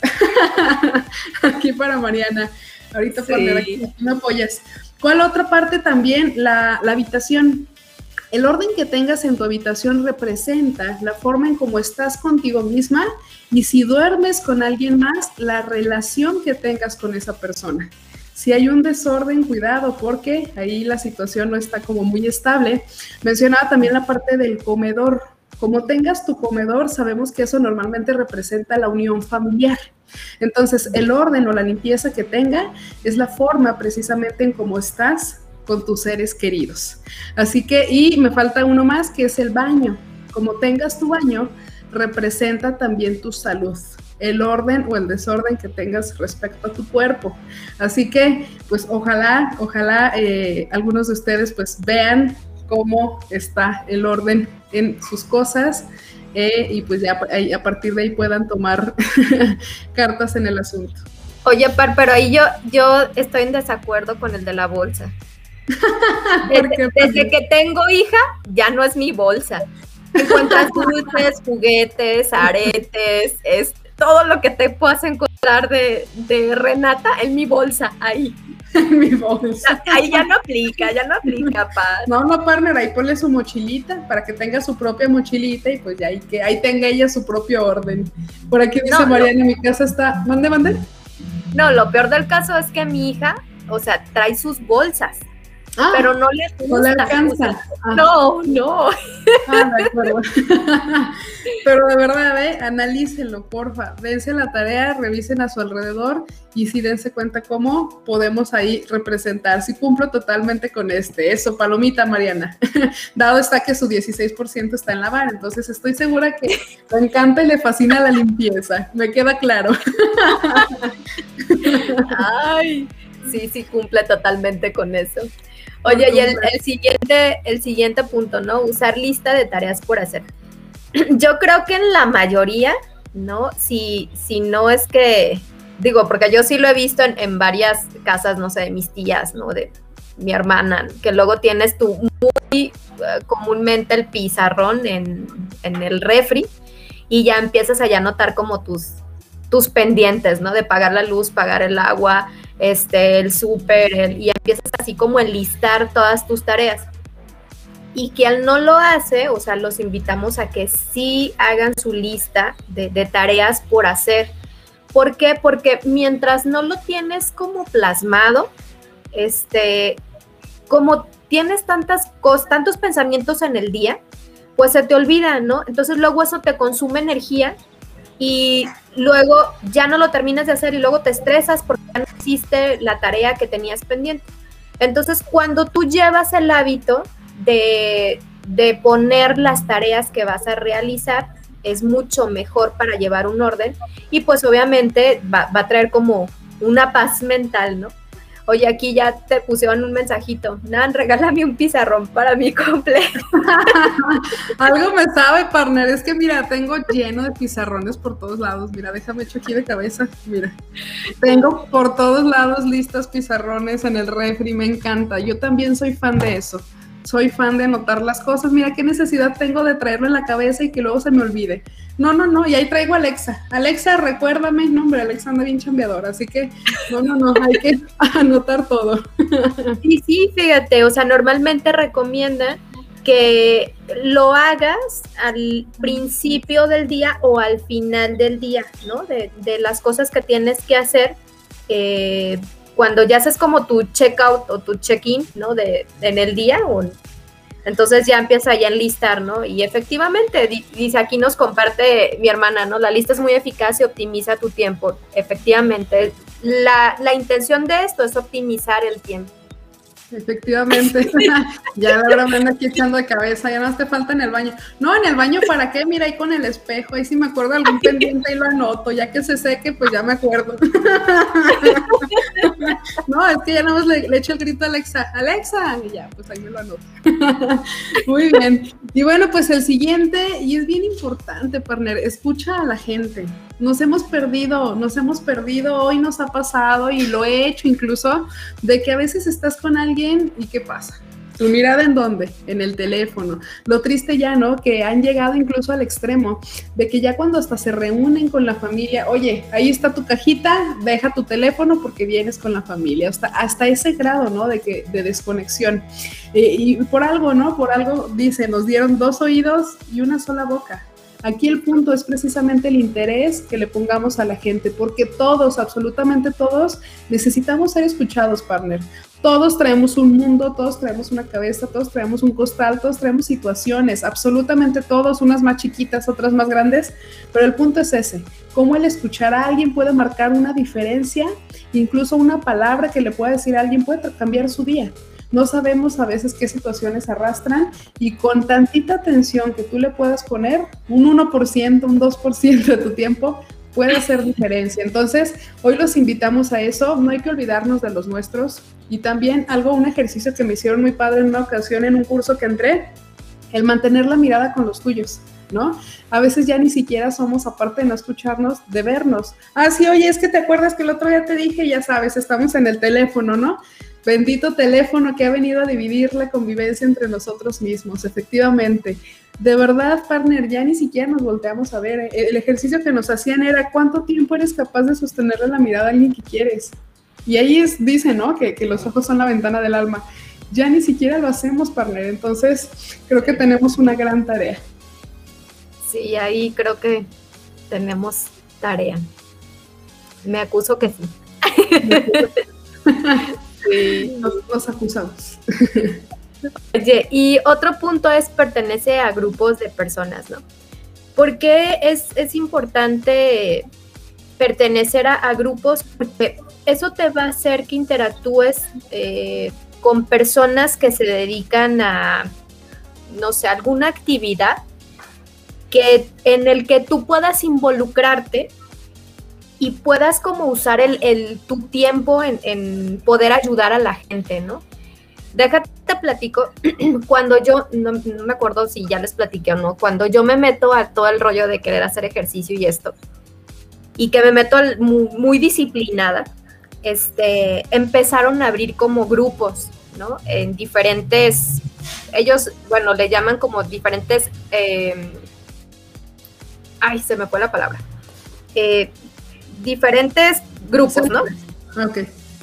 [laughs] aquí para Mariana. Ahorita sí. aquí, me apoyas. ¿Cuál otra parte también? La, la habitación el orden que tengas en tu habitación representa la forma en cómo estás contigo misma y si duermes con alguien más, la relación que tengas con esa persona. Si hay un desorden, cuidado, porque ahí la situación no está como muy estable. Mencionaba también la parte del comedor. Como tengas tu comedor, sabemos que eso normalmente representa la unión familiar. Entonces, el orden o la limpieza que tenga es la forma precisamente en cómo estás con tus seres queridos. Así que, y me falta uno más, que es el baño. Como tengas tu baño, representa también tu salud, el orden o el desorden que tengas respecto a tu cuerpo. Así que, pues ojalá, ojalá eh, algunos de ustedes pues vean cómo está el orden en sus cosas eh, y pues ya a partir de ahí puedan tomar [laughs] cartas en el asunto. Oye, Par, pero ahí yo, yo estoy en desacuerdo con el de la bolsa. [laughs] Desde, que tengo hija, ya no es mi bolsa. Encuentras [laughs] dulces, juguetes, aretes, es todo lo que te puedas encontrar de, Renata en mi bolsa, ahí. [laughs] En mi bolsa. Ahí ya no aplica, ya no aplica, [laughs] paz. No, no, partner, ahí ponle su mochilita para que tenga su propia mochilita y pues ya ahí, que ahí tenga ella su propio orden. Por aquí dice Mariana, mi casa está. ¿Mande, mande? No, lo peor del caso es que mi hija, o sea, trae sus bolsas Ah, pero no le No le alcanza. Ah. No, no. Ah, de acuerdo. [laughs] pero de verdad, ¿eh? analícenlo, porfa. Dense la tarea, revisen a su alrededor y si dense cuenta cómo podemos ahí representar. Si cumplo totalmente con este. Eso, palomita, Mariana. [laughs] Dado está que su 16% está en la bar, entonces estoy segura que le encanta y le fascina la limpieza. Me queda claro. [laughs] Ay, sí, sí cumple totalmente con eso. Oye, y el, siguiente, el siguiente punto, ¿no? Usar lista de tareas por hacer. [clears throat] Yo creo que en la mayoría, ¿no? Si, si no es que, digo, porque yo sí lo he visto en, varias casas, no sé, de mis tías, ¿no? De mi hermana, que luego tienes tú muy eh, comúnmente el pizarrón en, en, el refri y ya empiezas a ya notar como tus, tus pendientes, ¿no? De pagar la luz, pagar el agua, este, el súper, y empiezas así como a enlistar todas tus tareas. Y quien no lo hace, o sea, los invitamos a que sí hagan su lista de, tareas por hacer. ¿Por qué? Porque mientras no lo tienes como plasmado, este, como tienes tantas cosas, tantos pensamientos en el día, pues se te olvida, ¿no? Entonces luego eso te consume energía y luego ya no lo terminas de hacer y luego te estresas porque hiciste la tarea que tenías pendiente. Entonces, cuando tú llevas el hábito de, poner las tareas que vas a realizar, es mucho mejor para llevar un orden y pues obviamente va a traer como una paz mental, ¿no? Oye, aquí ya te pusieron un mensajito. Nan, regálame un pizarrón para mi cumple. [laughs] Algo me sabe, partner. Es que mira, tengo lleno de pizarrones por todos lados. Mira, déjame hecho aquí de cabeza. Mira, tengo por todos lados listas pizarrones en el refri. Me encanta. Yo también soy fan de eso soy fan de anotar las cosas. Mira, qué necesidad tengo de traerlo en la cabeza y que luego se me olvide. No, no, no, y ahí traigo a Alexa. Alexa, recuérdame, no, hombre, Alexa anda bien chambeador, así que no, no, no, hay que [laughs] anotar todo. Sí, sí, fíjate, o sea, normalmente recomienda que lo hagas al principio del día o al final del día, ¿no? De, de las cosas que tienes que hacer. Eh, cuando ya haces como tu checkout o tu check-in, ¿no? De, en el día Entonces ya empieza ya a enlistar, ¿no? Y efectivamente, dice aquí nos comparte mi hermana, ¿no? La lista es muy eficaz y optimiza tu tiempo. Efectivamente, la, la intención de esto es optimizar el tiempo. Efectivamente. [laughs] ya ahora me ando aquí echando de cabeza, ya no te falta en el baño. No, en el baño, ¿para qué? Mira ahí con el espejo, ahí si me acuerdo algún pendiente y lo anoto, ya que se seque, pues ya me acuerdo. [laughs] no, es que ya nada más le, le, echo el grito a Alexa, Alexa, y ya, pues ahí me lo anoto. [laughs] Muy bien. Y bueno, pues el siguiente, y es bien importante, partner, escucha a la gente nos hemos perdido, nos hemos perdido, hoy nos ha pasado y lo he hecho incluso, de que a veces estás con alguien y ¿qué pasa? ¿Tu mirada en dónde? En el teléfono. Lo triste ya, ¿no? Que han llegado incluso al extremo de que ya cuando hasta se reúnen con la familia, oye, ahí está tu cajita, deja tu teléfono porque vienes con la familia. Hasta, hasta ese grado, ¿no? De, que, de desconexión. Eh, y por algo, ¿no? Por algo, dice, nos dieron dos oídos y una sola boca. Aquí el punto es precisamente el interés que le pongamos a la gente, porque todos, absolutamente todos, necesitamos ser escuchados, partner. Todos traemos un mundo, todos traemos una cabeza, todos traemos un costal, todos traemos situaciones, absolutamente todos, unas más chiquitas, otras más grandes, pero el punto es ese, cómo el escuchar a alguien puede marcar una diferencia, incluso una palabra que le pueda decir a alguien puede cambiar su día. No sabemos a veces qué situaciones arrastran y con tantita atención que tú le puedas poner, un 1%, un 2% de tu tiempo, puede hacer diferencia. Entonces, hoy los invitamos a eso, no hay que olvidarnos de los nuestros y también algo, un ejercicio que me hicieron muy padre en una ocasión en un curso que entré, el mantener la mirada con los tuyos. ¿no? A veces ya ni siquiera somos, aparte de no escucharnos, de vernos. Ah, sí, oye, es que te acuerdas que el otro día te dije, ya sabes, estamos en el teléfono, ¿no? Bendito teléfono que ha venido a dividir la convivencia entre nosotros mismos, efectivamente. De verdad, partner, ya ni siquiera nos volteamos a ver. El ejercicio que nos hacían era cuánto tiempo eres capaz de sostenerle la mirada a alguien que quieres. Y ahí es, dice, ¿no? Que, que los ojos son la ventana del alma. Ya ni siquiera lo hacemos, partner. Entonces, creo que tenemos una gran tarea. Sí, ahí creo que tenemos tarea. Me acuso que sí. [laughs] [laughs] Sí, nos, acusamos. Oye, y otro punto es pertenece a grupos de personas, ¿no? ¿Por qué es, importante pertenecer a, grupos? Porque eso te va a hacer que interactúes eh, con personas que se dedican a, no sé, alguna actividad que, en el que tú puedas involucrarte y puedas como usar el, tu tiempo en, poder ayudar a la gente, ¿no? Déjate platico, [clears throat] cuando yo, no, me acuerdo si ya les platiqué o no, cuando yo me meto a todo el rollo de querer hacer ejercicio y esto, y que me meto muy, disciplinada, este, empezaron a abrir como grupos, ¿no? En diferentes, ellos, bueno, le llaman como diferentes, em, ay, se me fue la palabra, eh, diferentes grupos, ¿no? Ok.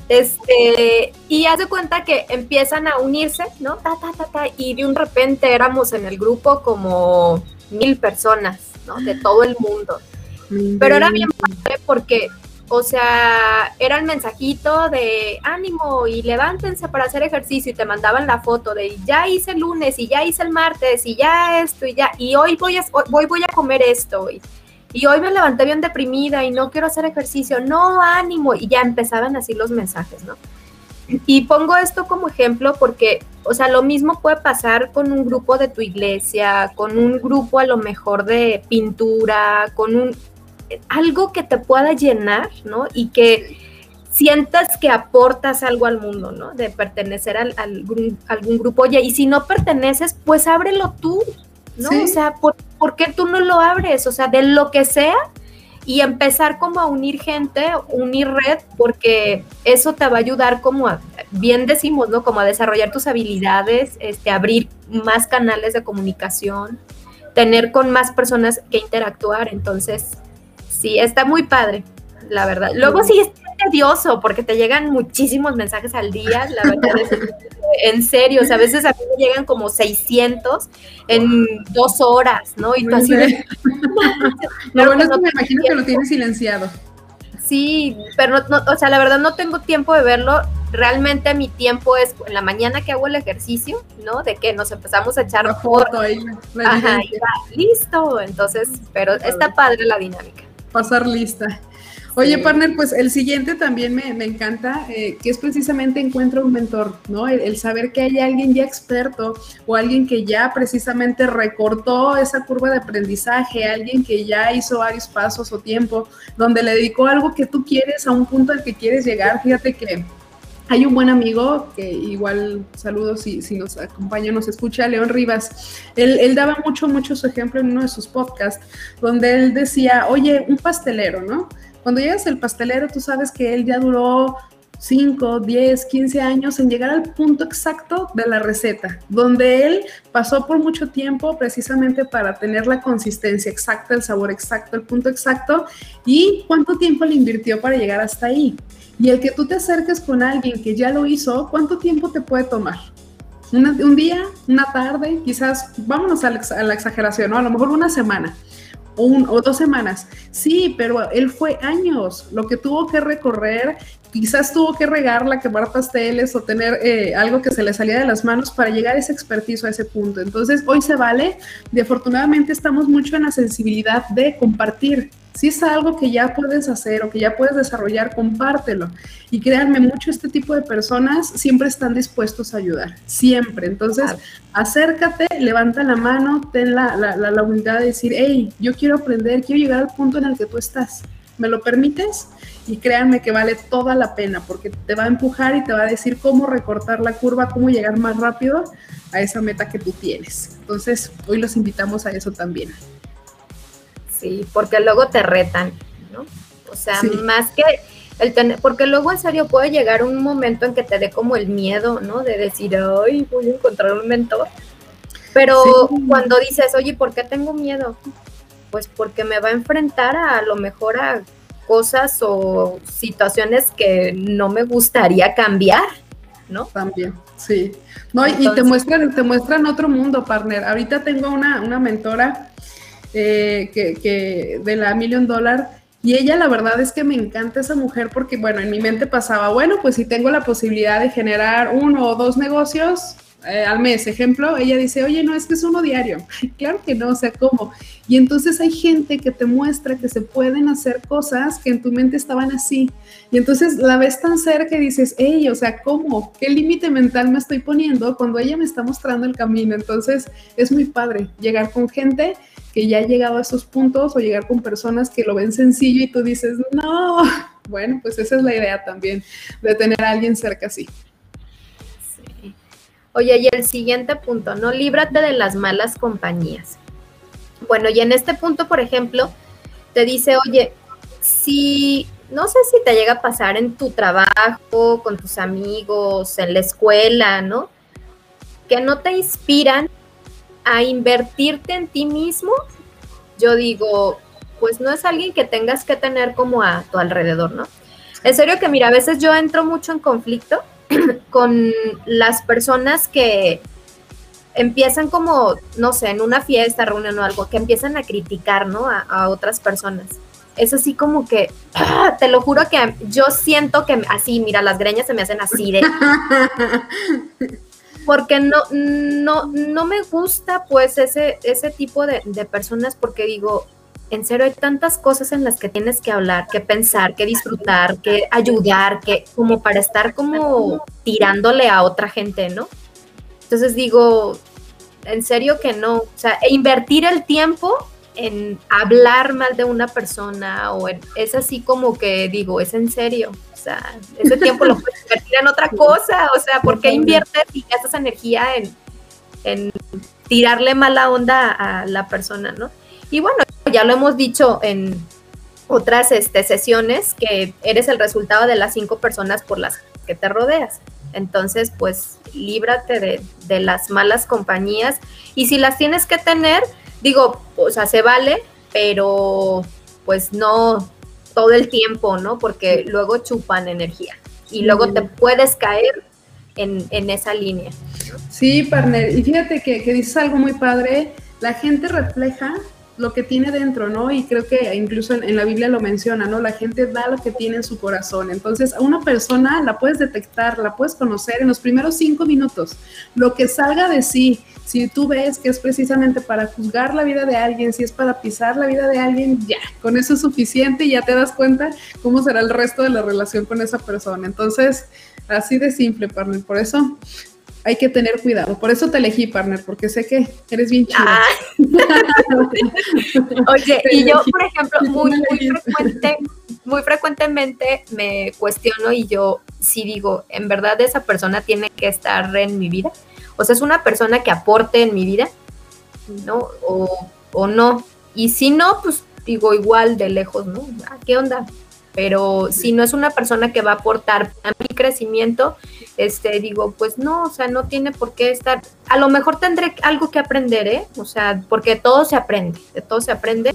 Este, y haz de cuenta que empiezan a unirse, ¿no? Ta, ta, ta, ta, y de un repente éramos en el grupo como mil personas, ¿no? De todo el mundo. Pero era bien padre porque, o sea, era el mensajito de ánimo y levántense para hacer ejercicio y te mandaban la foto de ya hice el lunes y ya hice el martes y ya esto y ya, y hoy voy a, hoy voy a comer esto. Y, y hoy me levanté bien deprimida y no quiero hacer ejercicio, no ánimo, y ya empezaban así los mensajes, ¿no? Y pongo esto como ejemplo porque, o sea, lo mismo puede pasar con un grupo de tu iglesia, con un grupo a lo mejor de pintura, con un algo que te pueda llenar, ¿no? Y que sientas que aportas algo al mundo, ¿no? De pertenecer al, al algún grupo. Oye, y si no perteneces, pues ábrelo tú, ¿no? O sea, ¿por, qué tú no lo abres? O sea, de lo que sea y empezar como a unir gente, unir red, porque eso te va a ayudar como a, bien decimos, ¿no? Como a desarrollar tus habilidades, este, abrir más canales de comunicación, tener con más personas que interactuar. Entonces, sí, está muy padre, la verdad. Luego sí es tedioso porque te llegan muchísimos mensajes al día, la verdad es en serio, o sea, a veces a mí me llegan como 600 en dos horas, ¿no? Y tú así de... [laughs] Lo bueno es que me imagino que lo tienes silenciado. Sí, pero no, o sea, la verdad no tengo tiempo de verlo realmente mi tiempo es en la mañana que hago el ejercicio, ¿no? De que nos empezamos a echar foto ahí, Ajá, listo. Entonces, pero está padre la dinámica. Pasar lista. Oye, partner, pues el siguiente también me, encanta, eh, que es precisamente encuentra un mentor, ¿no? El, saber que hay alguien ya experto o alguien que ya precisamente recortó esa curva de aprendizaje, alguien que ya hizo varios pasos o tiempo, donde le dedicó algo que tú quieres a un punto al que quieres llegar. Fíjate que hay un buen amigo que igual saludos si, si nos acompaña, nos escucha, León Rivas. Él, él, daba mucho, mucho su ejemplo en uno de sus podcasts, donde él decía, oye, un pastelero, ¿no? Cuando llegas al pastelero, tú sabes que él ya duró 5, 10, 15 años en llegar al punto exacto de la receta, donde él pasó por mucho tiempo precisamente para tener la consistencia exacta, el sabor exacto, el punto exacto, y cuánto tiempo le invirtió para llegar hasta ahí. Y el que tú te acerques con alguien que ya lo hizo, ¿cuánto tiempo te puede tomar? un día, una tarde, quizás, vámonos a la, exageración, ¿no? A lo mejor una semana o dos semanas. Sí, pero él fue años lo que tuvo que recorrer. Quizás tuvo que regarla, quemar pasteles o tener eh, algo que se le salía de las manos para llegar a ese expertizo, a ese punto. Entonces, hoy se vale. Y afortunadamente estamos mucho en la sensibilidad de compartir si es algo que ya puedes hacer o que ya puedes desarrollar, compártelo. Y créanme, mucho este tipo de personas siempre están dispuestos a ayudar, siempre. Entonces, acércate, levanta la mano, ten la, la, humildad de decir, hey, yo quiero aprender, quiero llegar al punto en el que tú estás. ¿Me lo permites? Y créanme que vale toda la pena porque te va a empujar y te va a decir cómo recortar la curva, cómo llegar más rápido a esa meta que tú tienes. Entonces, hoy los invitamos a eso también. Sí, porque luego te retan, ¿no? O sea, más que el tener, porque luego en serio puede llegar un momento en que te dé como el miedo, ¿no? De decir, ay, voy a encontrar un mentor. Pero cuando dices, oye, ¿por qué tengo miedo? Pues porque me va a enfrentar a, lo mejor a cosas o situaciones que no me gustaría cambiar, ¿no? También, sí. No, y te muestran, te muestran otro mundo, partner. Ahorita tengo una, una mentora eh, que, de la Million Dollar. Y ella, la verdad es que me encanta esa mujer porque, bueno, en mi mente pasaba, bueno, pues si tengo la posibilidad de generar uno o dos negocios, eh, al mes, ejemplo, ella dice, oye, no, es que es uno diario. [laughs] claro que no, o sea, ¿cómo? Y entonces hay gente que te muestra que se pueden hacer cosas que en tu mente estaban así. Y entonces la ves tan cerca y dices, hey, o sea, ¿cómo? ¿Qué límite mental me estoy poniendo cuando ella me está mostrando el camino? Entonces es muy padre llegar con gente que ya ha llegado a esos puntos o llegar con personas que lo ven sencillo y tú dices, no. [laughs] Bueno, pues esa es la idea también, de tener a alguien cerca así. Oye, y el siguiente punto, ¿no? Líbrate de las malas compañías. Bueno, y en este punto, por ejemplo, te dice, oye, si, no sé si te llega a pasar en tu trabajo, con tus amigos, en la escuela, ¿no? Que no te inspiran a invertirte en ti mismo, yo digo, pues no es alguien que tengas que tener como a tu alrededor, ¿no? En serio que mira, a veces yo entro mucho en conflicto [clears throat] con las personas que empiezan como, no sé, en una fiesta, reunión o algo, que empiezan a criticar, ¿no? A, otras personas. Es así como que, ¡ah! [clears throat] te lo juro que yo siento que así, mira, las greñas se me hacen así de... [laughs] Porque no, no, no me gusta pues ese, ese tipo de, de personas porque digo, en serio hay tantas cosas en las que tienes que hablar, que pensar, que disfrutar, que ayudar, que como para estar como tirándole a otra gente, ¿no? Entonces digo, en serio que no, o sea, e invertir el tiempo en hablar mal de una persona o es así como que digo, es en serio, o sea, ese tiempo lo puedes invertir en otra [laughs] cosa, o sea, ¿por qué inviertes y gastas energía en, en tirarle mala onda a la persona, ¿no? Y bueno, ya lo hemos dicho en otras este, sesiones, que eres el resultado de las cinco personas por las que te rodeas. Entonces, pues líbrate de, de las malas compañías. Y si las tienes que tener, digo, o sea, se vale, pero pues no todo el tiempo, ¿no? Porque luego chupan energía y luego te puedes caer en, en esa línea. Sí, partner. Y fíjate que, que dices algo muy padre. La gente refleja lo que tiene dentro, ¿no? Y creo que incluso en, la Biblia lo menciona, ¿no? La gente da lo que tiene en su corazón. Entonces, a una persona la puedes detectar, la puedes conocer en los primeros cinco minutos. Lo que salga de sí, si tú ves que es precisamente para juzgar la vida de alguien, si es para pisar la vida de alguien, ya, con eso es suficiente y ya te das cuenta cómo será el resto de la relación con esa persona. Entonces, así de simple, partner. Por eso hay que tener cuidado. Por eso te elegí, partner, porque sé que eres bien chido. Ah. [laughs] Oye, y yo, por ejemplo, muy, frecuente, muy frecuentemente me cuestiono y yo sí digo, ¿en verdad esa persona tiene que estar en mi vida? O sea, es una persona que aporte en mi vida, ¿no? O, o no. Y si no, pues digo igual de lejos, ¿no? Ah, ¿Qué onda? Pero si no es una persona que va a aportar a mi crecimiento, este, digo, pues no, o sea, no tiene por qué estar, a lo mejor tendré algo que aprender, ¿eh? O sea, porque todo se aprende, de todo se aprende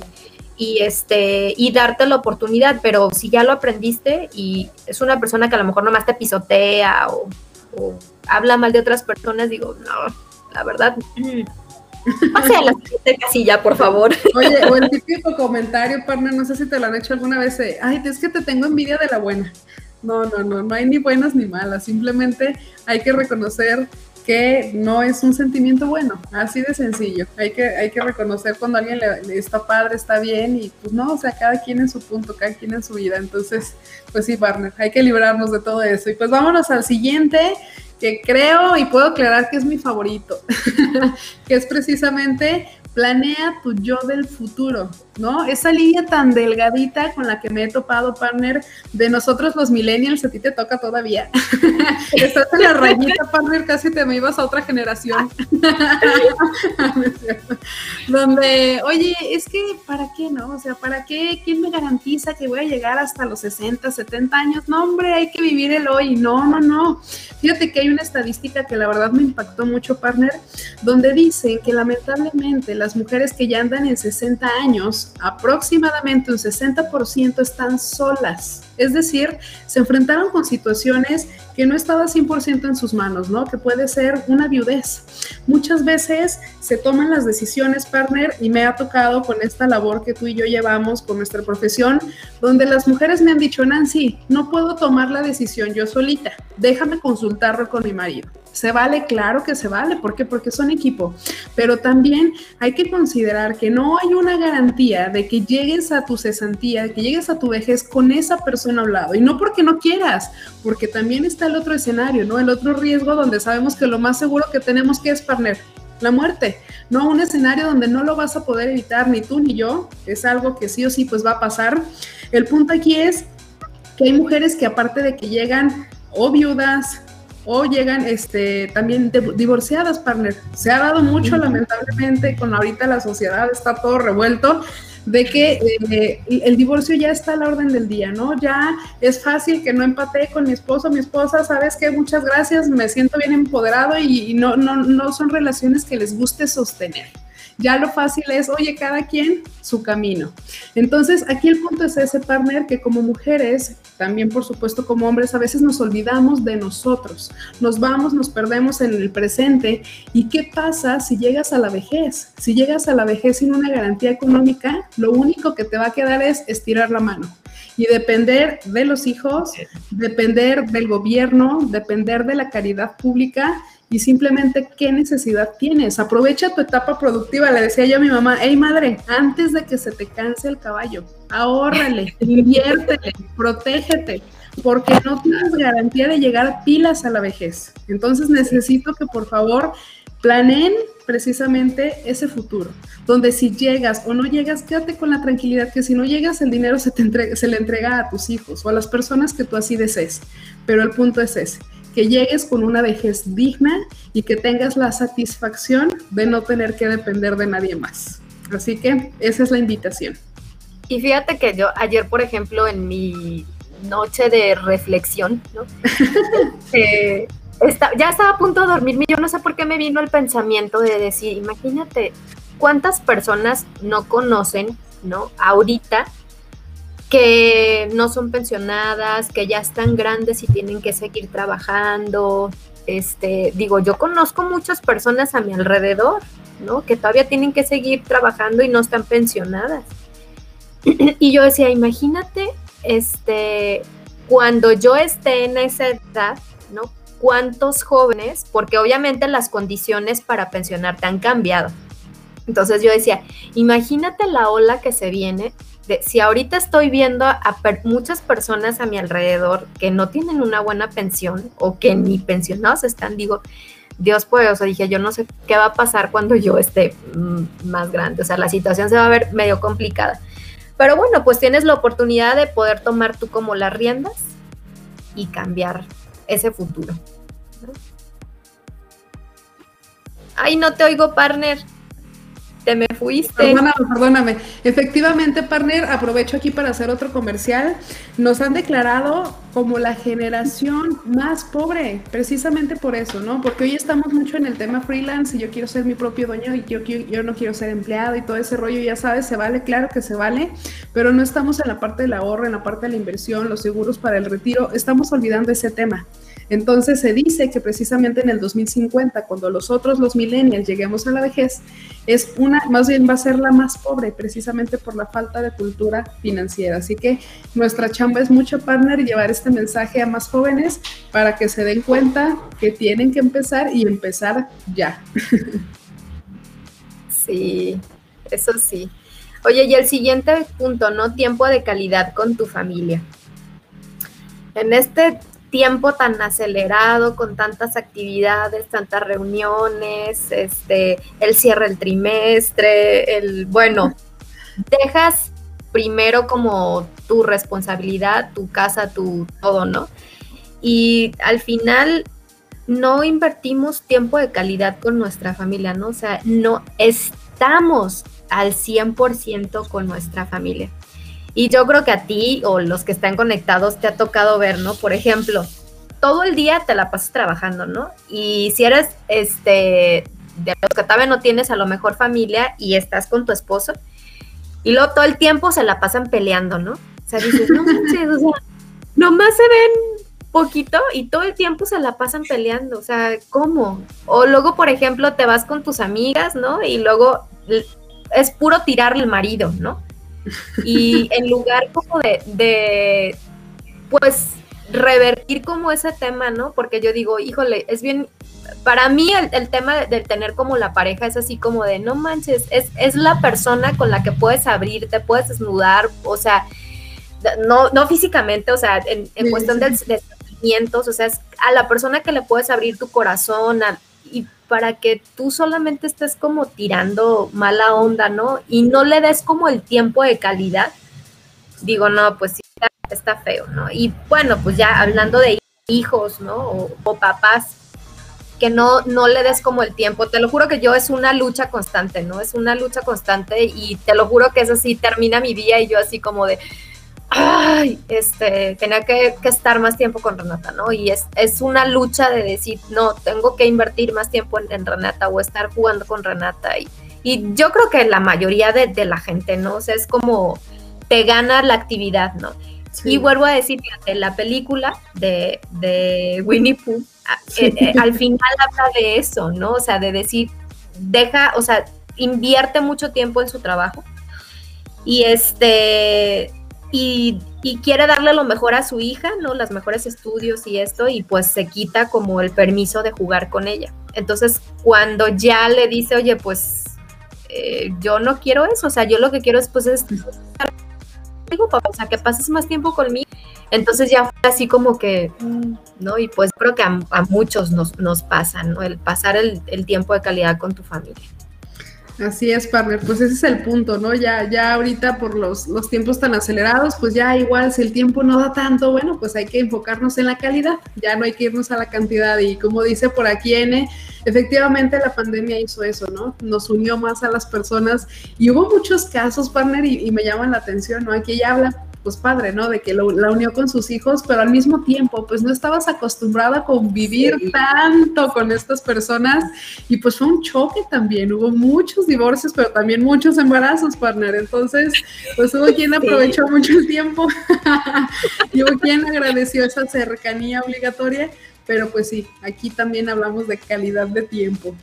y este, y darte la oportunidad, pero si ya lo aprendiste y es una persona que a lo mejor nomás te pisotea o, o habla mal de otras personas, digo, no, la verdad, Pase a la siguiente casilla, por favor. Oye, o el típico comentario, partner, no sé si te lo han hecho alguna vez, ay, es que te tengo envidia de la buena. No, no, no, no hay ni buenas ni malas, simplemente hay que reconocer que no es un sentimiento bueno, así de sencillo. Hay que, hay que reconocer cuando alguien le, está padre, está bien, y pues no, o sea, cada quien en su punto, cada quien en su vida. Entonces, pues sí, partner, hay que librarnos de todo eso. Y pues vámonos al siguiente, que creo y puedo aclarar que es mi favorito, [laughs] que es precisamente planea tu yo del futuro, ¿no? Esa línea tan delgadita con la que me he topado, partner, de nosotros los millennials, a ti te toca todavía. [laughs] Estás en la rayita, partner, casi te me ibas a otra generación. [laughs] Donde, oye, es que, ¿para qué, no? O sea, ¿para qué? ¿Quién me garantiza que voy a llegar hasta los 60, 70 años? No, hombre, hay que vivir el hoy. No, no, no. Fíjate que hay una estadística que la verdad me impactó mucho, partner, donde dicen que lamentablemente la las mujeres que ya andan en 60 años, aproximadamente un 60% están solas. Es decir, se enfrentaron con situaciones que no estaba 100% en sus manos, ¿no? Que puede ser una viudez. Muchas veces se toman las decisiones, partner, y me ha tocado con esta labor que tú y yo llevamos con nuestra profesión, donde las mujeres me han dicho, Nancy, no puedo tomar la decisión yo solita, déjame consultarlo con mi marido. Se vale, claro que se vale. ¿Por qué? Porque son equipo. Pero también hay que considerar que no hay una garantía de que llegues a tu cesantía, que llegues a tu vejez con esa persona al lado. Y no porque no quieras, porque también está el otro escenario, ¿no? El otro riesgo donde sabemos que lo más seguro que tenemos que es partner, la muerte, no un escenario donde no lo vas a poder evitar ni tú ni yo, es algo que sí o sí pues va a pasar. El punto aquí es que hay mujeres que aparte de que llegan o viudas o llegan este, también divorciadas, partner. Se ha dado mucho, lamentablemente, con ahorita la sociedad está todo revuelto, de que eh, el divorcio ya está a la orden del día, ¿no? Ya es fácil que no empate con mi esposo, mi esposa, sabes que muchas gracias, me siento bien empoderado y, y no, no, no son relaciones que les guste sostener. Ya lo fácil es, oye, cada quien su camino. Entonces, aquí el punto es ese partner que como mujeres, también por supuesto como hombres, a veces nos olvidamos de nosotros. Nos vamos, nos perdemos en el presente. ¿Y qué pasa si llegas a la vejez? Si llegas a la vejez sin una garantía económica, lo único que te va a quedar es estirar la mano y depender de los hijos, depender del gobierno, depender de la caridad pública y simplemente qué necesidad tienes. Aprovecha tu etapa productiva. Le decía yo a mi mamá, hey madre, antes de que se te canse el caballo, ahórrale, [laughs] inviértele, protégete, porque no tienes garantía de llegar pilas a la vejez. Entonces necesito que por favor planeen precisamente ese futuro, donde si llegas o no llegas, quédate con la tranquilidad que si no llegas, el dinero se, te entrega, se le entrega a tus hijos o a las personas que tú así desees. Pero el punto es ese, que llegues con una vejez digna y que tengas la satisfacción de no tener que depender de nadie más. Así que esa es la invitación. Y fíjate que yo ayer, por ejemplo, en mi noche de reflexión, ¿no? [laughs] Eh, ya estaba a punto de dormirme, yo no sé por qué me vino el pensamiento de decir, imagínate cuántas personas no conocen, ¿no? Ahorita que no son pensionadas, que ya están grandes y tienen que seguir trabajando. Este, digo, yo conozco muchas personas a mi alrededor ¿no? Que todavía tienen que seguir trabajando y no están pensionadas. [clears throat] y yo decía, imagínate, este, cuando yo esté en esa edad, ¿no? ¿Cuántos jóvenes? Porque obviamente las condiciones para pensionarte han cambiado. Entonces yo decía, imagínate la ola que se viene de, si ahorita estoy viendo a, muchas personas a mi alrededor que no tienen una buena pensión o que ni pensionados están, digo, Dios puede, o sea, dije, yo no sé qué va a pasar cuando yo esté mm, más grande, o sea, la situación se va a ver medio complicada. Pero bueno, pues tienes la oportunidad de poder tomar tú como las riendas y cambiar ese futuro. Ay, no te oigo, partner te me fuiste. Perdóname, perdóname. Efectivamente, partner, aprovecho aquí para hacer otro comercial. Nos han declarado como la generación más pobre, precisamente por eso, ¿no? Porque hoy estamos mucho en el tema freelance y yo quiero ser mi propio dueño y yo, yo no quiero ser empleado y todo ese rollo, ya sabes, se vale, claro que se vale, pero no estamos en la parte del ahorro, en la parte de la inversión, los seguros para el retiro, estamos olvidando ese tema. Entonces se dice que precisamente en el 2050, cuando los otros, los millennials, lleguemos a la vejez, es una, más bien va a ser la más pobre, precisamente por la falta de cultura financiera. Así que nuestra chamba es mucho partner llevar este mensaje a más jóvenes para que se den cuenta que tienen que empezar y empezar ya. Sí, eso sí. Oye, y el siguiente punto, ¿no? Tiempo de calidad con tu familia. En este tiempo tan acelerado, con tantas actividades, tantas reuniones, este, el cierre del trimestre, el, bueno, dejas primero como tu responsabilidad, tu casa, tu todo, ¿no? Y al final no invertimos tiempo de calidad con nuestra familia, ¿no? O sea, no estamos al 100% con nuestra familia. Y yo creo que a ti o los que están conectados te ha tocado ver, ¿no? Por ejemplo, todo el día te la pasas trabajando, ¿no? Y si eres, este, de los que todavía no tienes a lo mejor familia y estás con tu esposo, y luego todo el tiempo se la pasan peleando, ¿no? O sea, dices, no manches, o sea, nomás se ven poquito y todo el tiempo se la pasan peleando, o sea, ¿cómo? O luego, por ejemplo, te vas con tus amigas, ¿no? Y luego es puro tirarle el marido, ¿no? Y en lugar como de, pues, revertir como ese tema, ¿no? Porque yo digo, híjole, es bien, para mí el, tema de, tener como la pareja es así como de, no manches, es, es la persona con la que puedes abrirte, puedes desnudar, o sea, no, no físicamente, o sea, en, cuestión de, sentimientos, o sea, es a la persona que le puedes abrir tu corazón y para que tú solamente estés como tirando mala onda, ¿no? Y no le des como el tiempo de calidad. Digo, no, pues sí, está, feo, ¿no? Y bueno, pues ya hablando de hijos, ¿no? O, papás, que no, no le des como el tiempo. Te lo juro que yo es una lucha constante, ¿no? Es una lucha constante y te lo juro que es así, termina mi día y yo así como de, ay, este, tenía que, estar más tiempo con Renata, ¿no? Y es, es, una lucha de decir, no, tengo que invertir más tiempo en, Renata o estar jugando con Renata. Y, y yo creo que la mayoría de, la gente, ¿no? O sea, es como te gana la actividad, ¿no? Y vuelvo a decir, en la película de, de Winnie Pooh, eh, eh, al final habla de eso, ¿no? O sea, de decir, deja, o sea, invierte mucho tiempo en su trabajo. Y este, y, quiere darle lo mejor a su hija, ¿no? Los mejores estudios y esto, y pues se quita como el permiso de jugar con ella. Entonces, cuando ya le dice, oye, pues eh, yo no quiero eso, o sea, yo lo que quiero es, pues, es digo, papá, o sea, que pases más tiempo conmigo. Entonces ya fue así como que, ¿no? Y pues creo que a, muchos nos, nos pasa, ¿no? El pasar el tiempo de calidad con tu familia. Así es, partner. Pues ese es el punto, ¿no? Ya, ya ahorita por los, los tiempos tan acelerados, pues ya igual si el tiempo no da tanto, bueno, pues hay que enfocarnos en la calidad, ya no hay que irnos a la cantidad. Y como dice por aquí N, efectivamente la pandemia hizo eso, ¿no? Nos unió más a las personas y hubo muchos casos, partner, y, y me llaman la atención, ¿no? Aquí ella habla pues padre, ¿no? De que la unió con sus hijos, pero al mismo tiempo, pues no estabas acostumbrada a convivir tanto con estas personas. Y pues fue un choque también, hubo muchos divorcios, pero también muchos embarazos, partner, entonces, pues hubo quien aprovechó mucho el tiempo [laughs] y hubo quien agradeció esa cercanía obligatoria, pero pues sí, aquí también hablamos de calidad de tiempo.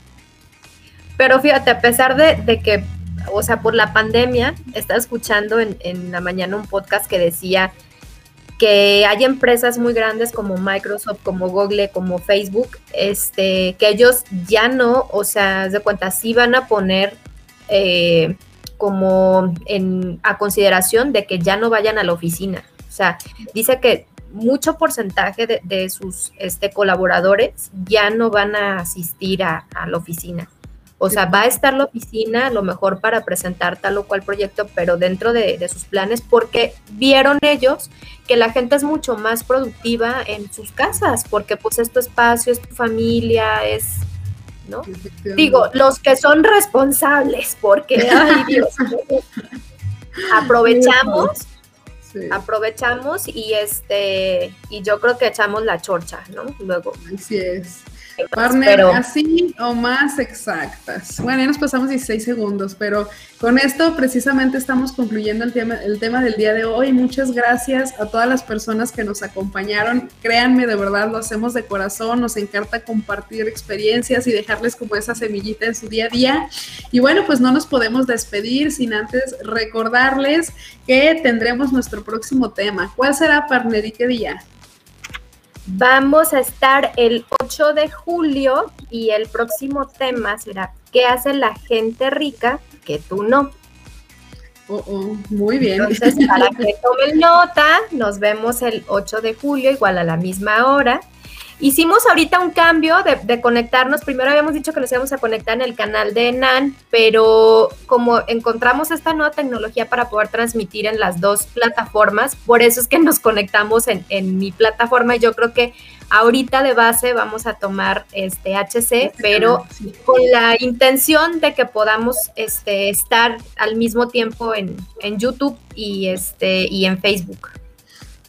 Pero fíjate, a pesar de, que, o sea, por la pandemia, estaba escuchando en, en la mañana un podcast que decía que hay empresas muy grandes como Microsoft, como Google, como Facebook, este, que ellos ya no, o sea, de cuenta, sí van a poner eh, como en, a consideración de que ya no vayan a la oficina. O sea, dice que mucho porcentaje de, sus este, colaboradores ya no van a asistir a la oficina. O sea, va a estar la oficina a lo mejor para presentar tal o cual proyecto, pero dentro de, sus planes, porque vieron ellos que la gente es mucho más productiva en sus casas, porque pues es tu espacio, es tu familia, es, ¿no? Digo, los que son responsables, porque, ay [laughs] Dios, aprovechamos. aprovechamos y este y yo creo que echamos la chorcha, ¿no? Luego. Así es. Partner, así o más exactas. Bueno, ya nos pasamos 16 segundos, pero con esto precisamente estamos concluyendo el tema, el tema del día de hoy. Muchas gracias a todas las personas que nos acompañaron. Créanme, de verdad, lo hacemos de corazón. Nos encanta compartir experiencias y dejarles como esa semillita en su día a día. Y bueno, pues no nos podemos despedir sin antes recordarles que tendremos nuestro próximo tema. ¿Cuál será, partner, y qué día? Vamos a estar el 8 de julio y el próximo tema será ¿qué hace la gente rica que tú no? Oh, oh, muy bien. Entonces, para que [laughs] tomen nota, nos vemos el 8 de julio, igual a la misma hora. Hicimos ahorita un cambio de, conectarnos. Primero habíamos dicho que nos íbamos a conectar en el canal de NAN, pero como encontramos esta nueva tecnología para poder transmitir en las dos plataformas, por eso es que nos conectamos en, mi plataforma. Y yo creo que ahorita de base vamos a tomar este HC, este pero con la intención de que podamos este, estar al mismo tiempo en, en YouTube y, este, y en Facebook.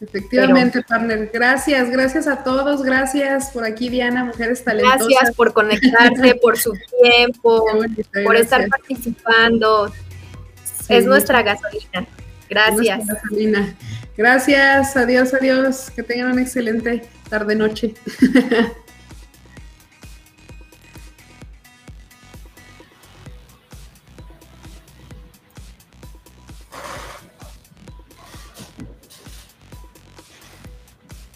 Efectivamente, partner. Gracias, gracias a todos. Gracias por aquí, Diana, Mujeres Talentosas. Gracias por conectarse, [laughs] por su tiempo, por estar participando. Es nuestra gasolina. Gracias. Gasolina. Gracias, adiós, adiós. Que tengan una excelente tarde-noche. [laughs]